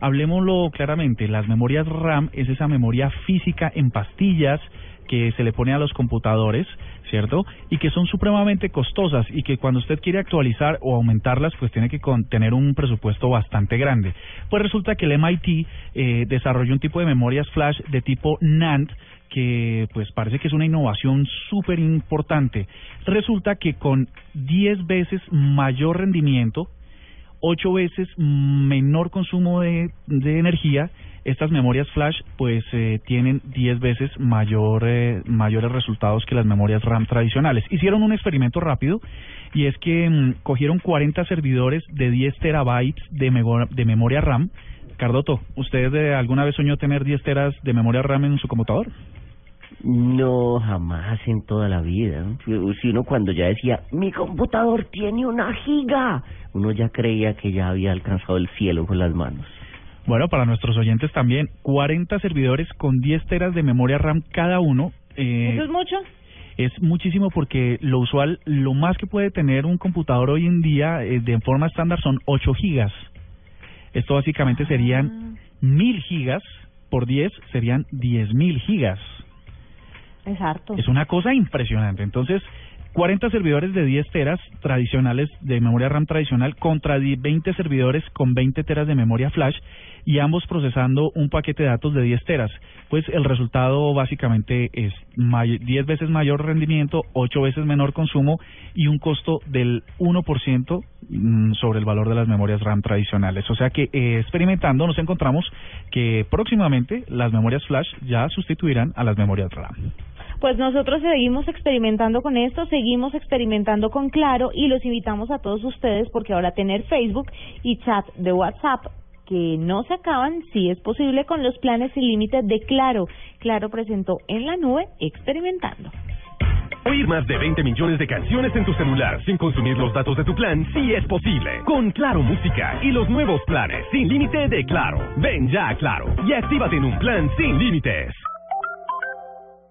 Hablemoslo claramente, las memorias RAM es esa memoria física en pastillas que se le pone a los computadores, ¿cierto? Y que son supremamente costosas y que cuando usted quiere actualizar o aumentarlas, pues tiene que tener un presupuesto bastante grande. Pues resulta que el MIT eh, desarrolló un tipo de memorias flash de tipo NAND que pues parece que es una innovación súper importante. Resulta que con 10 veces mayor rendimiento, ocho veces menor consumo de, de energía, estas memorias flash pues eh, tienen 10 veces mayor, eh, mayores resultados que las memorias RAM tradicionales. Hicieron un experimento rápido y es que mm, cogieron 40 servidores de 10 terabytes de, de memoria RAM. Cardoto, ¿usted eh, alguna vez soñó tener 10 teras de memoria RAM en su computador? No, jamás en toda la vida. Si uno cuando ya decía, mi computador tiene una giga, uno ya creía que ya había alcanzado el cielo con las manos. Bueno, para nuestros oyentes también, 40 servidores con 10 teras de memoria RAM cada uno. eh, ¿Eso es mucho? es muchísimo porque lo usual, lo más que puede tener un computador hoy en día eh, de forma estándar son 8 gigas. Esto básicamente serían 1000 gigas por 10 serían 10.000 gigas. Es harto. Es una cosa impresionante. Entonces, 40 servidores de 10 teras tradicionales de memoria RAM tradicional contra 10 20 servidores con 20 teras de memoria flash y ambos procesando un paquete de datos de 10 teras. Pues el resultado básicamente es may- 10 veces mayor rendimiento, 8 veces menor consumo y un costo del 1% mm, sobre el valor de las memorias RAM tradicionales. O sea que eh, experimentando nos encontramos que próximamente las memorias flash ya sustituirán a las memorias RAM. Pues nosotros seguimos experimentando con esto, seguimos experimentando con Claro y los invitamos a todos ustedes porque ahora tener Facebook y chat de WhatsApp que no se acaban, sí es posible con los planes sin límite de Claro. Claro presentó en la nube experimentando. Oír más de 20 millones de canciones en tu celular sin consumir los datos de tu plan sí es posible. Con Claro Música y los nuevos planes sin límite de Claro. Ven ya a Claro y actívate en un plan sin límites.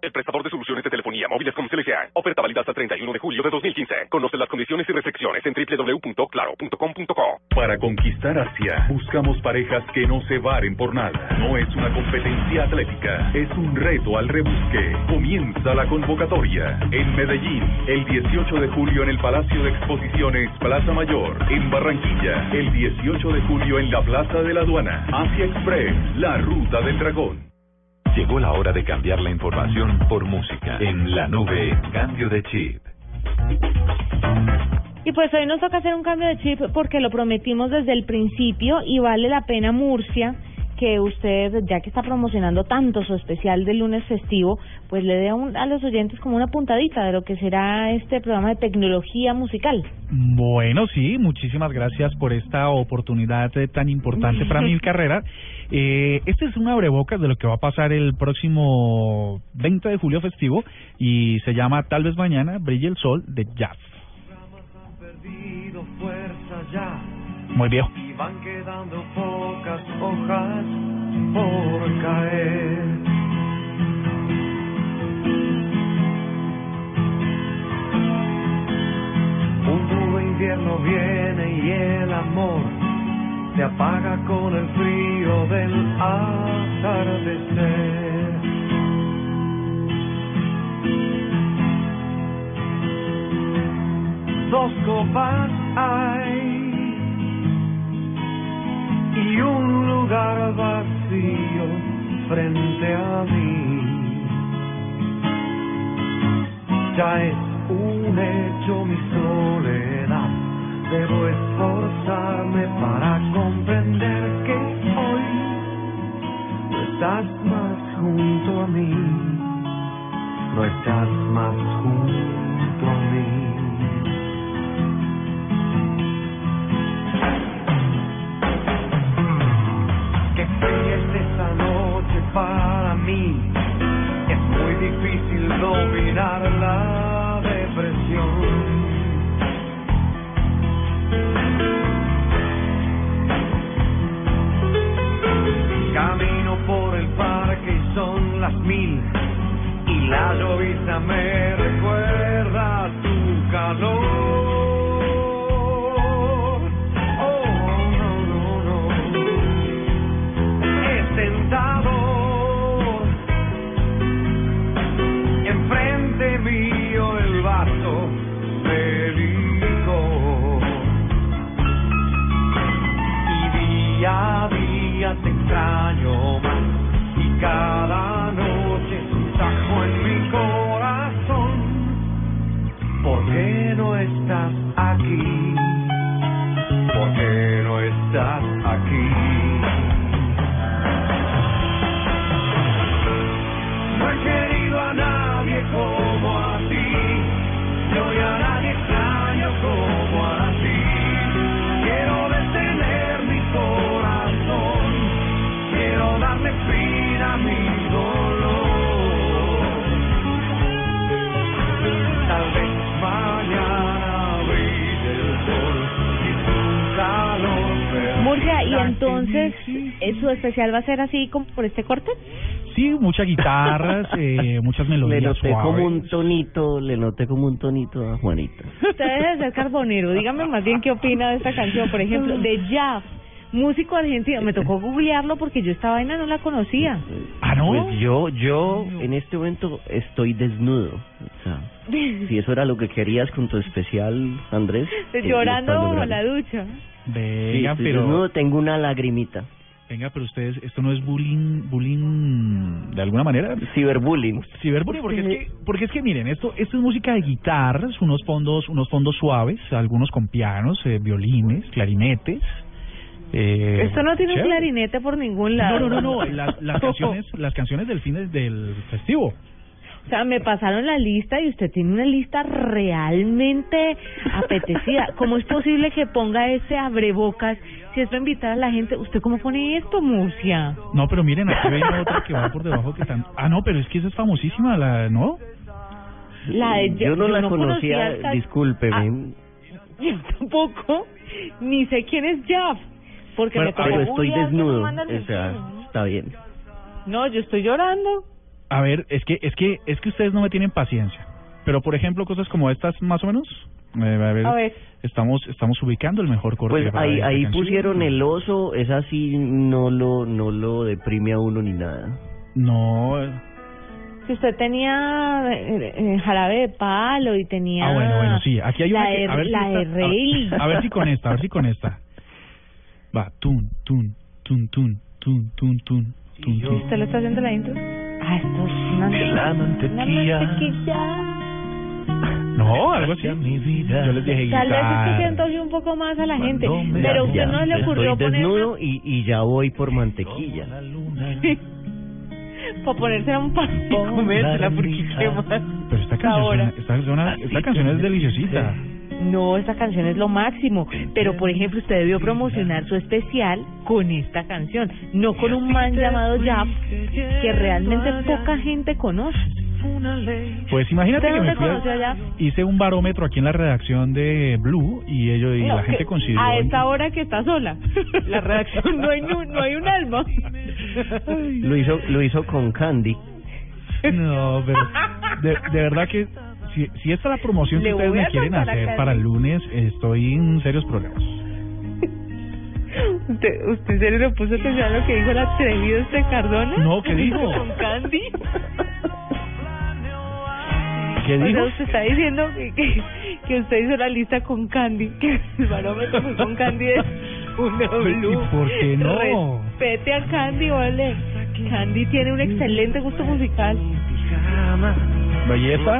El prestador de soluciones de telefonía móviles como CLGA. Oferta válida hasta el 31 de julio de 2015. Conoce las condiciones y restricciones en www.claro.com.co. Para conquistar Asia, buscamos parejas que no se varen por nada. No es una competencia atlética, es un reto al rebusque. Comienza la convocatoria. En Medellín, el 18 de julio en el Palacio de Exposiciones Plaza Mayor. En Barranquilla, el 18 de julio en la Plaza de la Aduana. Asia Express, la ruta del dragón. Llegó la hora de cambiar la información por música. En la nube, cambio de chip. Y pues hoy nos toca hacer un cambio de chip porque lo prometimos desde el principio y vale la pena Murcia que usted, ya que está promocionando tanto su especial del lunes festivo, pues le dé a, un- a los oyentes como una puntadita de lo que será este programa de tecnología musical. Bueno, sí, muchísimas gracias por esta oportunidad eh, tan importante para mi carrera. Eh, este es un abrebocas de lo que va a pasar el próximo 20 de julio festivo y se llama Tal vez mañana brille el sol de jazz. perdido fuerza ya Muy viejo. Van quedando pocas hojas por caer. Un duro invierno viene y el amor se apaga con el frío del atardecer. Dos copas hay y un lugar vacío frente a mí. Ya es un hecho mi soledad, debo esforzarme para comprender que hoy no estás más junto a mí, no estás más junto a mí. Que fría es esta noche para mí. Es muy difícil dominar la depresión. Camino por el parque y son las mil y la llovizna me recuerda tu calor. Extraño más. Y entonces, ¿eh, ¿su especial va a ser así como por este corte? Sí, muchas guitarras, eh, muchas Le melodías noté como suaves. un tonito, le noté como un tonito a Juanita. Usted debe ser carbonero. Dígame más bien qué opina de esta canción, por ejemplo, de Jazz, músico argentino. Me tocó googlearlo porque yo esta vaina no la conocía. Ah, ¿no? Pues yo, yo en este momento estoy desnudo. O sea, si eso era lo que querías con tu especial, Andrés. eh, lo Llorando como logrando. la ducha. Venga, pero... tengo una lagrimita. Venga, pero ustedes, esto no es bullying, bullying de alguna manera. Ciberbullying. Ciberbullying, porque es que, porque es que miren, esto, esto es música de guitarras, unos fondos, unos fondos suaves, algunos con pianos, eh, violines, clarinetes. Eh, Esto no tiene un clarinete por ningún lado. No, no, no, no, las, las canciones, las canciones del fin del festivo. O sea, me pasaron la lista y usted tiene una lista realmente apetecida. ¿Cómo es posible que ponga ese abrebocas si es para invitar a la gente? ¿Usted cómo pone esto, Murcia? No, pero miren, aquí viene otra que va por debajo que están... Ah, no, pero es que esa es famosísima, la, ¿no? La de- Yo no la conocía, esta- discúlpeme. Ah, Yo tampoco, ni sé quién es Jeff, porque Bueno, me pero estoy desnudo, o sea, está bien. No, yo estoy llorando. A ver, es que, es que, es que ustedes no me tienen paciencia. Pero por ejemplo, cosas como estas, más o menos. Eh, a, ver, a, ver, estamos estamos ubicando el mejor corte. Pues ahí, ahí pusieron el oso, es así, no lo no lo deprime a uno ni nada. No. Si usted tenía eh, eh, jarabe de palo y tenía. Ah, bueno, bueno, sí. Aquí hay una. La, que, a ver la si de a ver si con esta, a ver si con esta. Va, tun, tun, tun, tun, tun, tun, tun. tun. ¿Usted lo está haciendo la intro? Ah, esto es una... La mantequilla. Una mantequilla. No, algo así. Yo les dije Tal vez es que se antoje un poco más a la gente. Pero a usted ya, no le ocurrió Estoy poner desnudo y, y ya voy por mantequilla. para ponerse un pan y comérsela porque qué más. Pero esta canción, Ahora. esta, canción- esta canción es deliciosita. No, esta canción es lo máximo. Pero, por ejemplo, usted debió promocionar su especial con esta canción, no con un man llamado Jap, que realmente poca gente conoce. Pues imagínate ¿Usted que me fui a- hice un barómetro aquí en la redacción de Blue y ellos y No, la gente consideró A esta hora que está sola. La redacción no hay, nu- no hay un alma. Lo hizo, lo hizo con Candy. No, pero de, de verdad que si, si esta es la promoción que ustedes me quieren hacer para el lunes, estoy en serios problemas. ¿Usted, ¿Usted en serio le puso atención a lo que dijo el atrevido este Cardona? No, ¿qué dijo? Con Candy. ¿Qué O sea, dijo? usted está diciendo que, que, que usted hizo la lista con Candy, que el barómetro fue con Candy de una blue. ¿Y por qué no? Respete a Candy, vale. Candy tiene un excelente gusto musical. Belleza.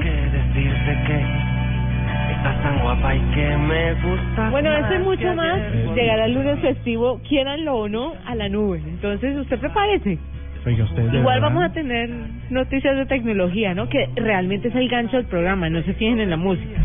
Estás tan guapa y que me gusta. Bueno, eso y mucho más llegará el lunes festivo, quieranlo o no, a la nube. Entonces, usted prepárese. De Igual vamos a tener noticias de tecnología, ¿no? Que realmente es el gancho del programa, no se fijen en la música.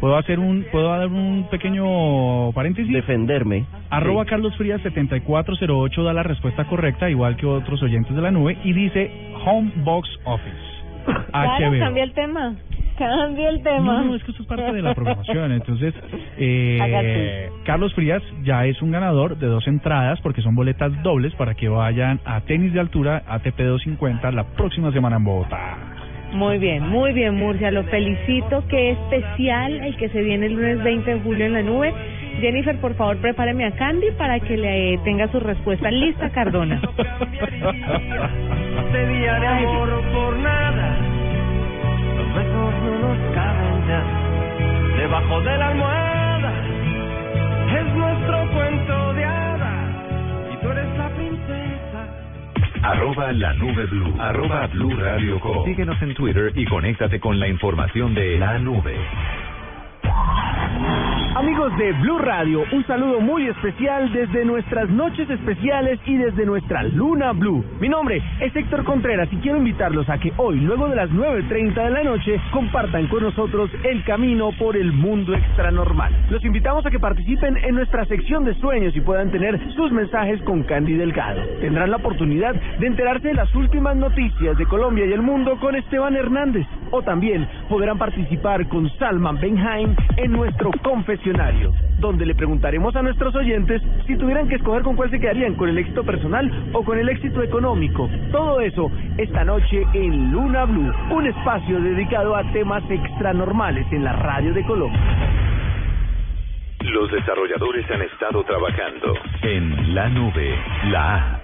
¿Puedo hacer un, puedo dar un pequeño paréntesis? Defenderme. Arroba Carlos Frías 7408 da la respuesta correcta, igual que otros oyentes de la nube, y dice Home Box Office. Claro, HBO. cambia el tema. Cambia el tema. No, no, es que esto es parte de la programación. Entonces, eh, Carlos Frías ya es un ganador de dos entradas porque son boletas dobles para que vayan a tenis de altura ATP 250 la próxima semana en Bogotá. Muy bien, muy bien, Murcia. Lo felicito. Qué especial el que se viene el lunes 20 de julio en la nube. Jennifer, por favor, prepáreme a Candy para que le eh, tenga su respuesta lista, Cardona. Día de amor por nada. Los besos no nos caben ya. Debajo de la almohada es nuestro cuento de hadas. Y tú eres la princesa. Arroba la nube blue. Arroba blue radio com. Síguenos en Twitter y conéctate con la información de la nube. Amigos de Blue Radio, un saludo muy especial desde nuestras noches especiales y desde nuestra Luna Blue. Mi nombre es Héctor Contreras y quiero invitarlos a que hoy, luego de las 9.30 de la noche, compartan con nosotros el camino por el mundo extranormal. Los invitamos a que participen en nuestra sección de sueños y puedan tener sus mensajes con Candy Delgado. Tendrán la oportunidad de enterarse de las últimas noticias de Colombia y el mundo con Esteban Hernández. O también podrán participar con Salman Benheim en nuestro confesionario, donde le preguntaremos a nuestros oyentes si tuvieran que escoger con cuál se quedarían, con el éxito personal o con el éxito económico. Todo eso esta noche en Luna Blue, un espacio dedicado a temas extranormales en la radio de Colombia. Los desarrolladores han estado trabajando en la nube, la A.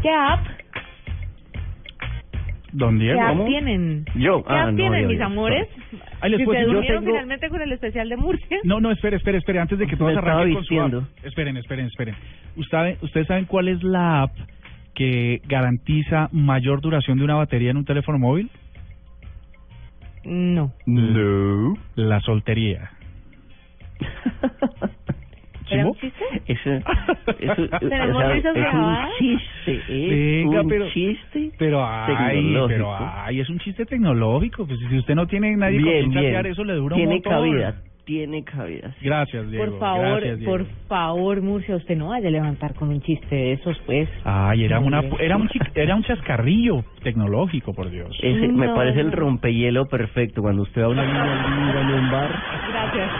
¿Qué app? Don Diego. ¿Qué app ¿cómo? tienen? Yo. ¿Qué Ah, no, tienen, yo, mis yo. amores? Ahí les Si puedo se decir, yo durmieron tengo- finalmente con el especial de Murcia. No, no, espere, espere, espere, antes de que todos Me estaba arranquen con su vistiendo. app. Esperen, esperen, esperen. ¿Ustedes, ¿Ustedes saben cuál es la app que garantiza mayor duración de una batería en un teléfono móvil? No. No. La soltería. ¿Era un chiste? Eso, eso, ¿Tenemos o sea, risas es un grabadas? chiste, es Venga, un pero- chiste Pero ay, pero ay, es un chiste tecnológico. Pues si usted no tiene nadie con bien, quien bien. chatear, eso le dura un tiene montón. cabida, tiene cabida. Gracias, Diego. Por favor, gracias, Diego. por favor, Murcia, usted no vaya a levantar con un chiste de esos, pues. Ay, era una era un chi- era un chascarrillo tecnológico, por Dios. Ese, me No, parece el rompehielo perfecto cuando usted va a una niña linda en un bar. Gracias.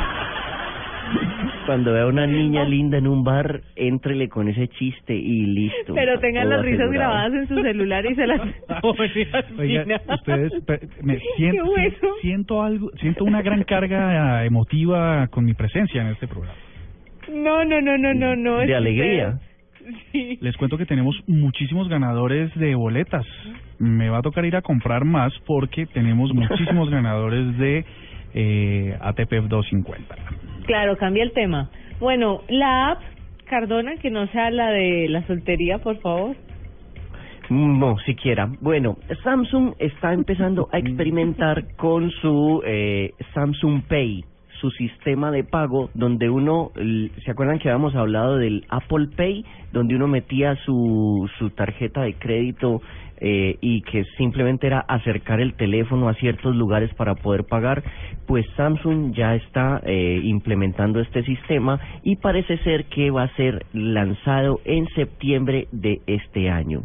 Cuando vea una niña linda en un bar, éntrele con ese chiste y listo. Pero tengan las risas asegurado. grabadas en su celular y se las Oiga, ustedes, me siento, Qué bueno. siento algo, siento una gran carga emotiva con mi presencia en este programa. No, no, no, no, no, no. De alegría. Sí. Les cuento que tenemos muchísimos ganadores de boletas. Me va a tocar ir a comprar más porque tenemos muchísimos ganadores de eh, ATP 250. Claro, cambia el tema. Bueno, la app Cardona, que no sea la de la soltería, por favor. No, siquiera. Bueno, Samsung está empezando a experimentar con su eh, Samsung Pay, su sistema de pago, donde uno, ¿se acuerdan que habíamos hablado del Apple Pay? Donde uno metía su, su tarjeta de crédito eh, y que simplemente era acercar el teléfono a ciertos lugares para poder pagar, pues Samsung ya está eh, implementando este sistema y parece ser que va a ser lanzado en septiembre de este año.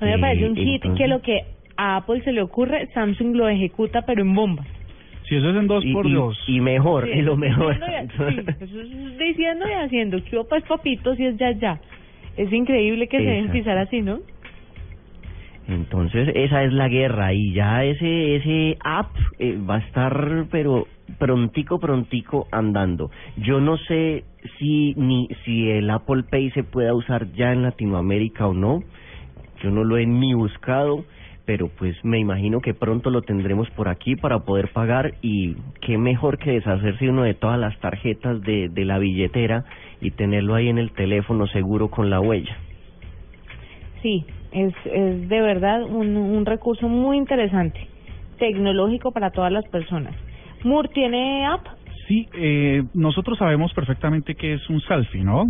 A mí me parece Eh, un hit entonces- que lo que a Apple se le ocurre, Samsung lo ejecuta, pero en bomba. Si eso es en dos y, por y- dos. y mejor, Sí, y lo mejor. diciendo y- sí, eso es diciendo y haciendo. Que pues papitos y es ya ya. Es increíble que se dejen pisar así, ¿no? Entonces esa es la guerra y ya ese ese app eh, va a estar pero prontico prontico andando. Yo no sé si ni si el Apple Pay se pueda usar ya en Latinoamérica o no. Yo no lo he ni buscado, pero pues me imagino que pronto lo tendremos por aquí para poder pagar y qué mejor que deshacerse uno de todas las tarjetas de de la billetera y tenerlo ahí en el teléfono seguro con la huella. Sí, es, es de verdad un, un recurso muy interesante, tecnológico para todas las personas. Moore tiene app, Sí, eh, nosotros sabemos perfectamente que es un selfie, ¿no?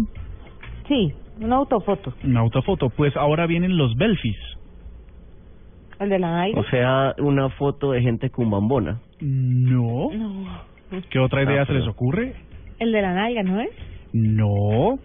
sí, una autofoto, Una autofoto. Pues ahora vienen los belfies. El de la Nike. O sea, una foto de gente cumbambona. No. No, ¿Qué otra idea Ah, se les ocurre? el de la nalga, ¿no es? No.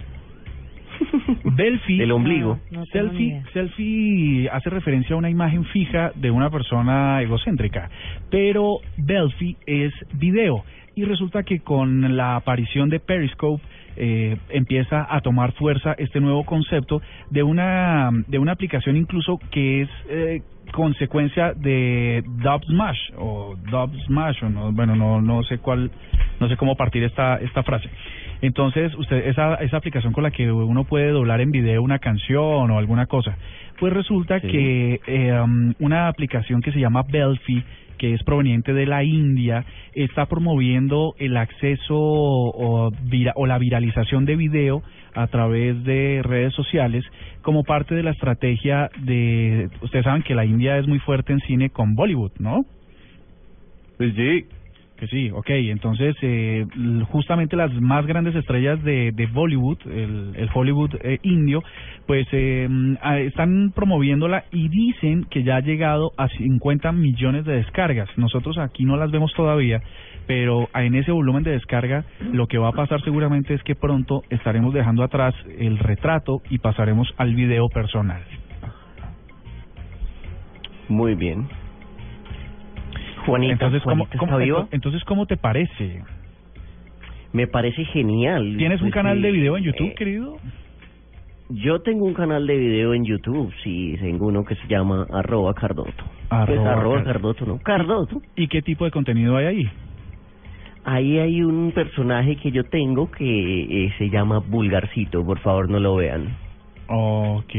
Belfi. Del ombligo. No, no tengo ni Selfie, idea. selfie hace referencia a una imagen fija de una persona egocéntrica, pero Belfi es video y resulta que con la aparición de Periscope eh, empieza a tomar fuerza este nuevo concepto de una de una aplicación incluso que es eh, consecuencia de Dub Smash o Dub Smash o no, bueno no no sé cuál no sé cómo partir esta esta frase entonces, usted esa esa aplicación con la que uno puede doblar en video una canción o alguna cosa, pues resulta Sí. que eh, um, una aplicación que se llama Belfi que es proveniente de la India, está promoviendo el acceso o, la viralización de video a través de redes sociales como parte de la estrategia de... Ustedes saben que la India es muy fuerte en cine con Bollywood, ¿no? Sí. Que sí, ok. Entonces, eh, justamente las más grandes estrellas de, de Bollywood, el, el Hollywood eh, indio, pues eh, mm, están promoviéndola y dicen que ya ha llegado a 50 millones de descargas. Nosotros aquí no las vemos todavía, pero en ese volumen de descarga lo que va a pasar seguramente es que pronto estaremos dejando atrás el retrato y pasaremos al video personal. Muy bien. Juanita, Entonces, ¿cómo, Juanita, cómo- ¿está entonces, ¿cómo te parece? Me parece genial. ¿Tienes un Pues, canal de video en YouTube, eh, querido? Yo tengo un canal de video en YouTube, sí, tengo uno que se llama arroba cardoto. pues Arroba arroba Car- cardoto, ¿no? Cardoto. ¿Y qué tipo de contenido hay ahí? Ahí hay un personaje que yo tengo que eh, se llama Vulgarcito, por favor no lo vean. Ok,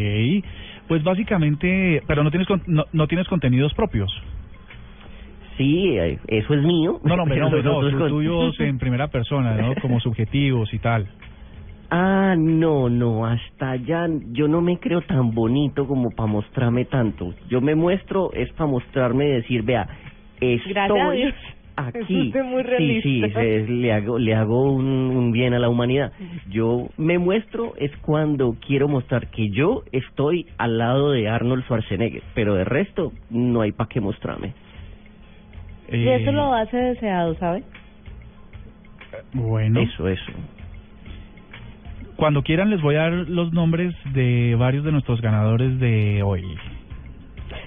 pues básicamente, pero no tienes con- no, no tienes contenidos propios. Sí, eh, eso es mío. No, no, hombre, no, no, con- tuyos en primera persona, ¿no? Como subjetivos y tal. Ah, no, no, hasta allá yo no me creo tan bonito como para mostrarme tanto. Yo me muestro es para mostrarme y decir, vea, Gracias estoy Dios. aquí. Es muy sí, sí, es- le hago le hago un, un bien a la humanidad. Yo me muestro es cuando quiero mostrar que yo estoy al lado de Arnold Schwarzenegger, pero de resto no hay para qué mostrarme. Y eso lo hace deseado, ¿sabe? Bueno, Eso, eso. cuando quieran les voy a dar los nombres de varios de nuestros ganadores de hoy.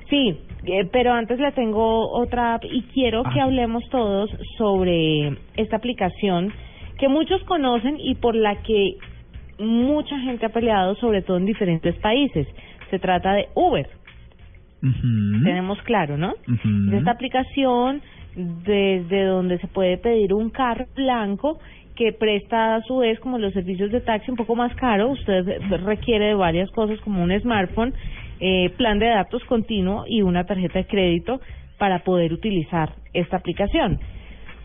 Sí, eh, pero antes le tengo otra app y quiero que Ah. hablemos todos sobre esta aplicación que muchos conocen y por la que mucha gente ha peleado, sobre todo en diferentes países. Se trata de Uber. Tenemos claro, ¿no? Esta aplicación desde donde se puede pedir un carro blanco que presta a su vez como los servicios de taxi un poco más caro. Usted requiere de varias cosas como un smartphone, eh, plan de datos continuo y una tarjeta de crédito para poder utilizar esta aplicación.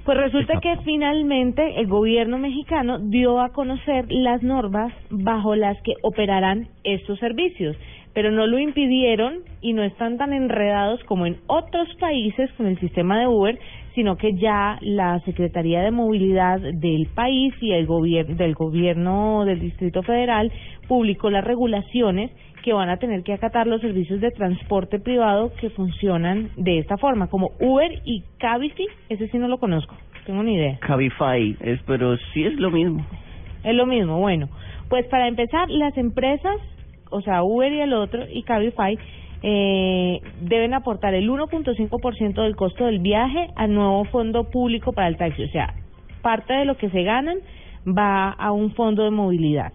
Pues resulta que finalmente el gobierno mexicano dio a conocer las normas bajo las que operarán estos servicios, pero no lo impidieron y no están tan enredados como en otros países con el sistema de Uber, sino que ya la Secretaría de Movilidad del país y el gobierno del gobierno del Distrito Federal publicó las regulaciones que van a tener que acatar los servicios de transporte privado que funcionan de esta forma, como Uber y Cabify, ese sí no lo conozco, tengo ni idea. Cabify, es, pero sí es lo mismo. Es lo mismo, bueno. Pues para empezar, las empresas, o sea, Uber y el otro, y Cabify, eh, deben aportar el 1.5% del costo del viaje al nuevo fondo público para el taxi. O sea, parte de lo que se ganan va a un fondo de movilidad.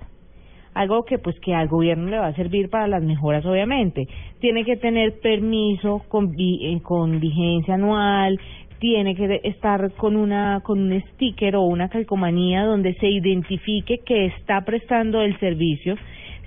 Algo que pues que al gobierno le va a servir para las mejoras, obviamente. Tiene que tener permiso con, eh, con vigencia anual, tiene que estar con una con un sticker o una calcomanía donde se identifique que está prestando el servicio,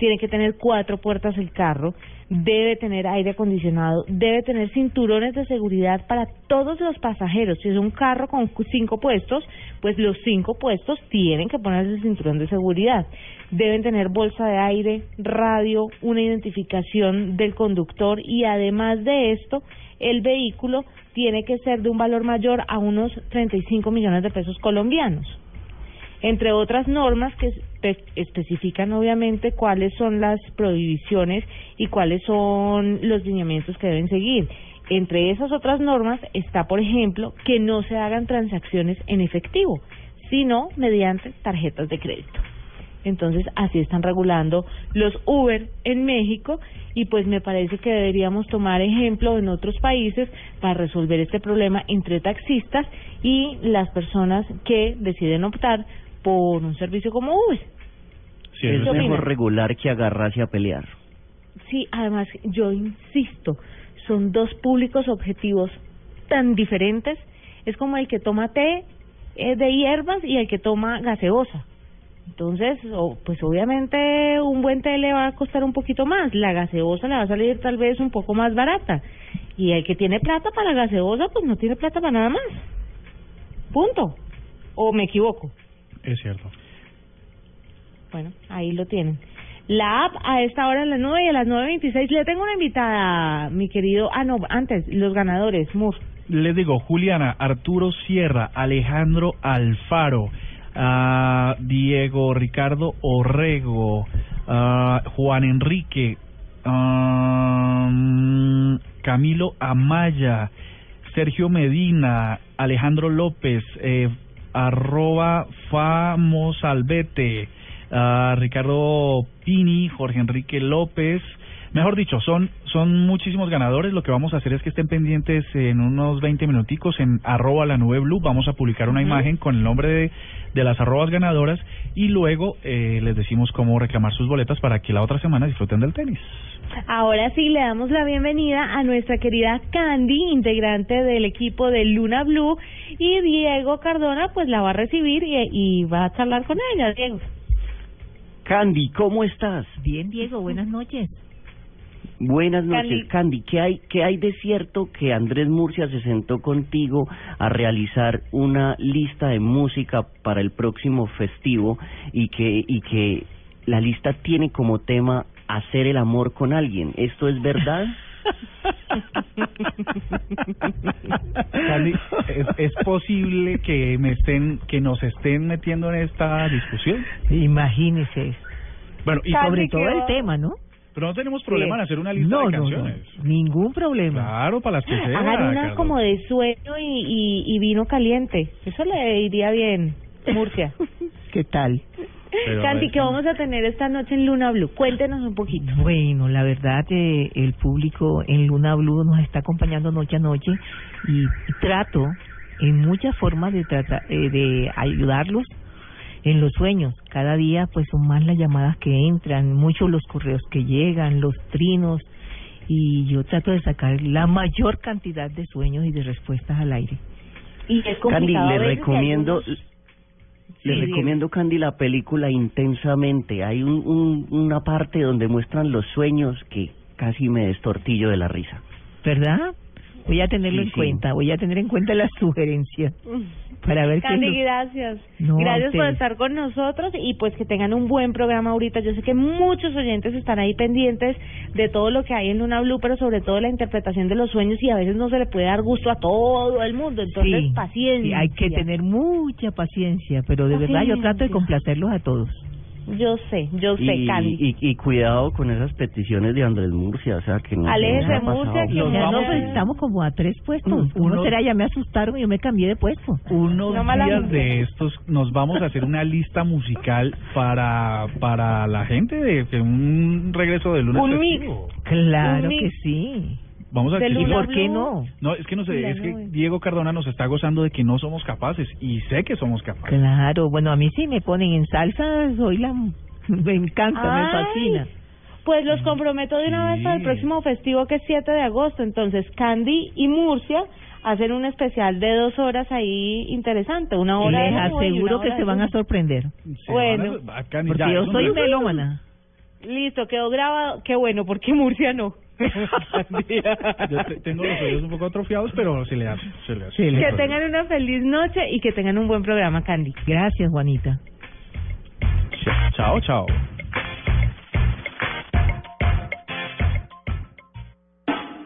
tiene que tener cuatro puertas el carro, debe tener aire acondicionado, debe tener cinturones de seguridad para todos los pasajeros. Si es un carro con cinco puestos, pues los cinco puestos tienen que ponerse el cinturón de seguridad. Deben tener bolsa de aire, radio, una identificación del conductor y además de esto, el vehículo tiene que ser de un valor mayor a unos 35 millones de pesos colombianos entre otras normas que espe- especifican obviamente cuáles son las prohibiciones y cuáles son los lineamientos que deben seguir. Entre esas otras normas está, por ejemplo, que no se hagan transacciones en efectivo, sino mediante tarjetas de crédito. Entonces, así están regulando los Uber en México y pues me parece que deberíamos tomar ejemplo en otros países para resolver este problema entre taxistas y las personas que deciden optar por un servicio como Uber. es ¿Qué mejor opinas? regular que agarrarse a pelear. Sí, además, yo insisto, son dos públicos objetivos tan diferentes. Es como el que toma té eh, de hierbas y el que toma gaseosa. Entonces, o- pues obviamente un buen té le va a costar un poquito más, la gaseosa le va a salir tal vez un poco más barata. Y el que tiene plata para la gaseosa, pues no tiene plata para nada más. Punto. ¿O me equivoco? Es cierto. Bueno, ahí lo tienen. La app a esta hora en la 9 y a las 9.26 le tengo una invitada, mi querido. Ah, no, antes, los ganadores. Les digo, Juliana, Arturo Sierra, Alejandro Alfaro, ah, Diego Ricardo Orrego, ah, Juan Enrique, Camilo Amaya, Sergio Medina, Alejandro López, eh, arroba Famosalvete, ah, Ricardo Pini, Jorge Enrique López. Mejor dicho, son son muchísimos ganadores. Lo que vamos a hacer es que estén pendientes en unos 20 minuticos en arroba la nube blue. Vamos a publicar una imagen con el nombre de, de las arrobas ganadoras y luego eh, les decimos cómo reclamar sus boletas para que la otra semana disfruten del tenis. Ahora sí, le damos la bienvenida a nuestra querida Candy, integrante del equipo de Luna Blue, y Diego Cardona, pues la va a recibir y, y va a charlar con ella, Diego. Candy, ¿cómo estás? Bien, Diego, buenas noches. Buenas noches, Candy. ¿Qué hay, ¿Qué hay de cierto que Andrés Murcia se sentó contigo a realizar una lista de música para el próximo festivo y que, y que la lista tiene como tema hacer el amor con alguien? ¿Esto es verdad? Candy, ¿es, es posible que me estén que nos estén metiendo en esta discusión? Imagínese. Bueno, y sobre todo el tema, ¿no? Pero no tenemos problema en hacer una lista no, de no, no, canciones. ningún problema. Claro, para las que sea. Hagan una Carlos. como de sueño y, y, y vino caliente. Eso le iría bien, Murcia. ¿Qué tal? Pero, Candy, ¿qué vamos a tener esta noche en Luna Blue? Cuéntenos un poquito. Bueno, la verdad, eh, el público en Luna Blue nos está acompañando noche a noche y, y trato en muchas formas de tratar eh, de ayudarlos en los sueños. Cada día pues son más las llamadas que entran, muchos los correos que llegan, los trinos y yo trato de sacar la mayor cantidad de sueños y de respuestas al aire. Y es Candy, le recomiendo, algunos- le Sí, recomiendo Candy la película intensamente. Hay un, un- una parte donde muestran los sueños que casi me destortillo de la risa. ¿Verdad? Voy a tenerlo Sí, en sí. cuenta, voy a tener en cuenta las sugerencias para ver qué Candy, lo- gracias. No, gracias por estar con nosotros y pues que tengan un buen programa ahorita. Yo sé que muchos oyentes están ahí pendientes de todo lo que hay en Luna Blue, pero sobre todo la interpretación de los sueños y a veces no se le puede dar gusto a todo el mundo. Entonces, Sí, paciencia. sí, hay que tener mucha paciencia, pero de verdad yo trato de complacerlos a todos. Yo sé, yo sé, Y, Candy. y, y cuidado con esas peticiones de Andrés Murcia, o sea que no. Aléjese. Murcia, que ya vamos, no- pues, estamos como a tres puestos. Mm, Uno uno- será, ya me asustaron y yo me cambié de puesto. Unos No mala días de estos nos vamos a hacer una lista musical para para la gente de, de un regreso de lunes Un mix. festivo. Claro Un que sí. Vamos a De que- Luna ¿Y por qué no? No, es que no sé, es que. Diego Cardona nos está gozando de que no somos capaces y sé que somos capaces. Claro, bueno, a mí sí me ponen en salsa, soy la... Me encanta, me Ay, fascina. Pues los comprometo de una vez para el próximo festivo que es 7 de agosto. Entonces, Candy y Murcia hacen un especial de dos horas ahí interesante. Una hora Les aseguro que hora se de van a sorprender. Bueno, Bacán, y Porque ya, yo soy melómana. listo, quedó grabado. Qué bueno, porque Murcia no. Yo te- tengo los oídos un poco atrofiados, pero se le hace, se le hace. que tengan una feliz noche y que tengan un buen programa, Candy. Gracias, Juanita. Chao, chao.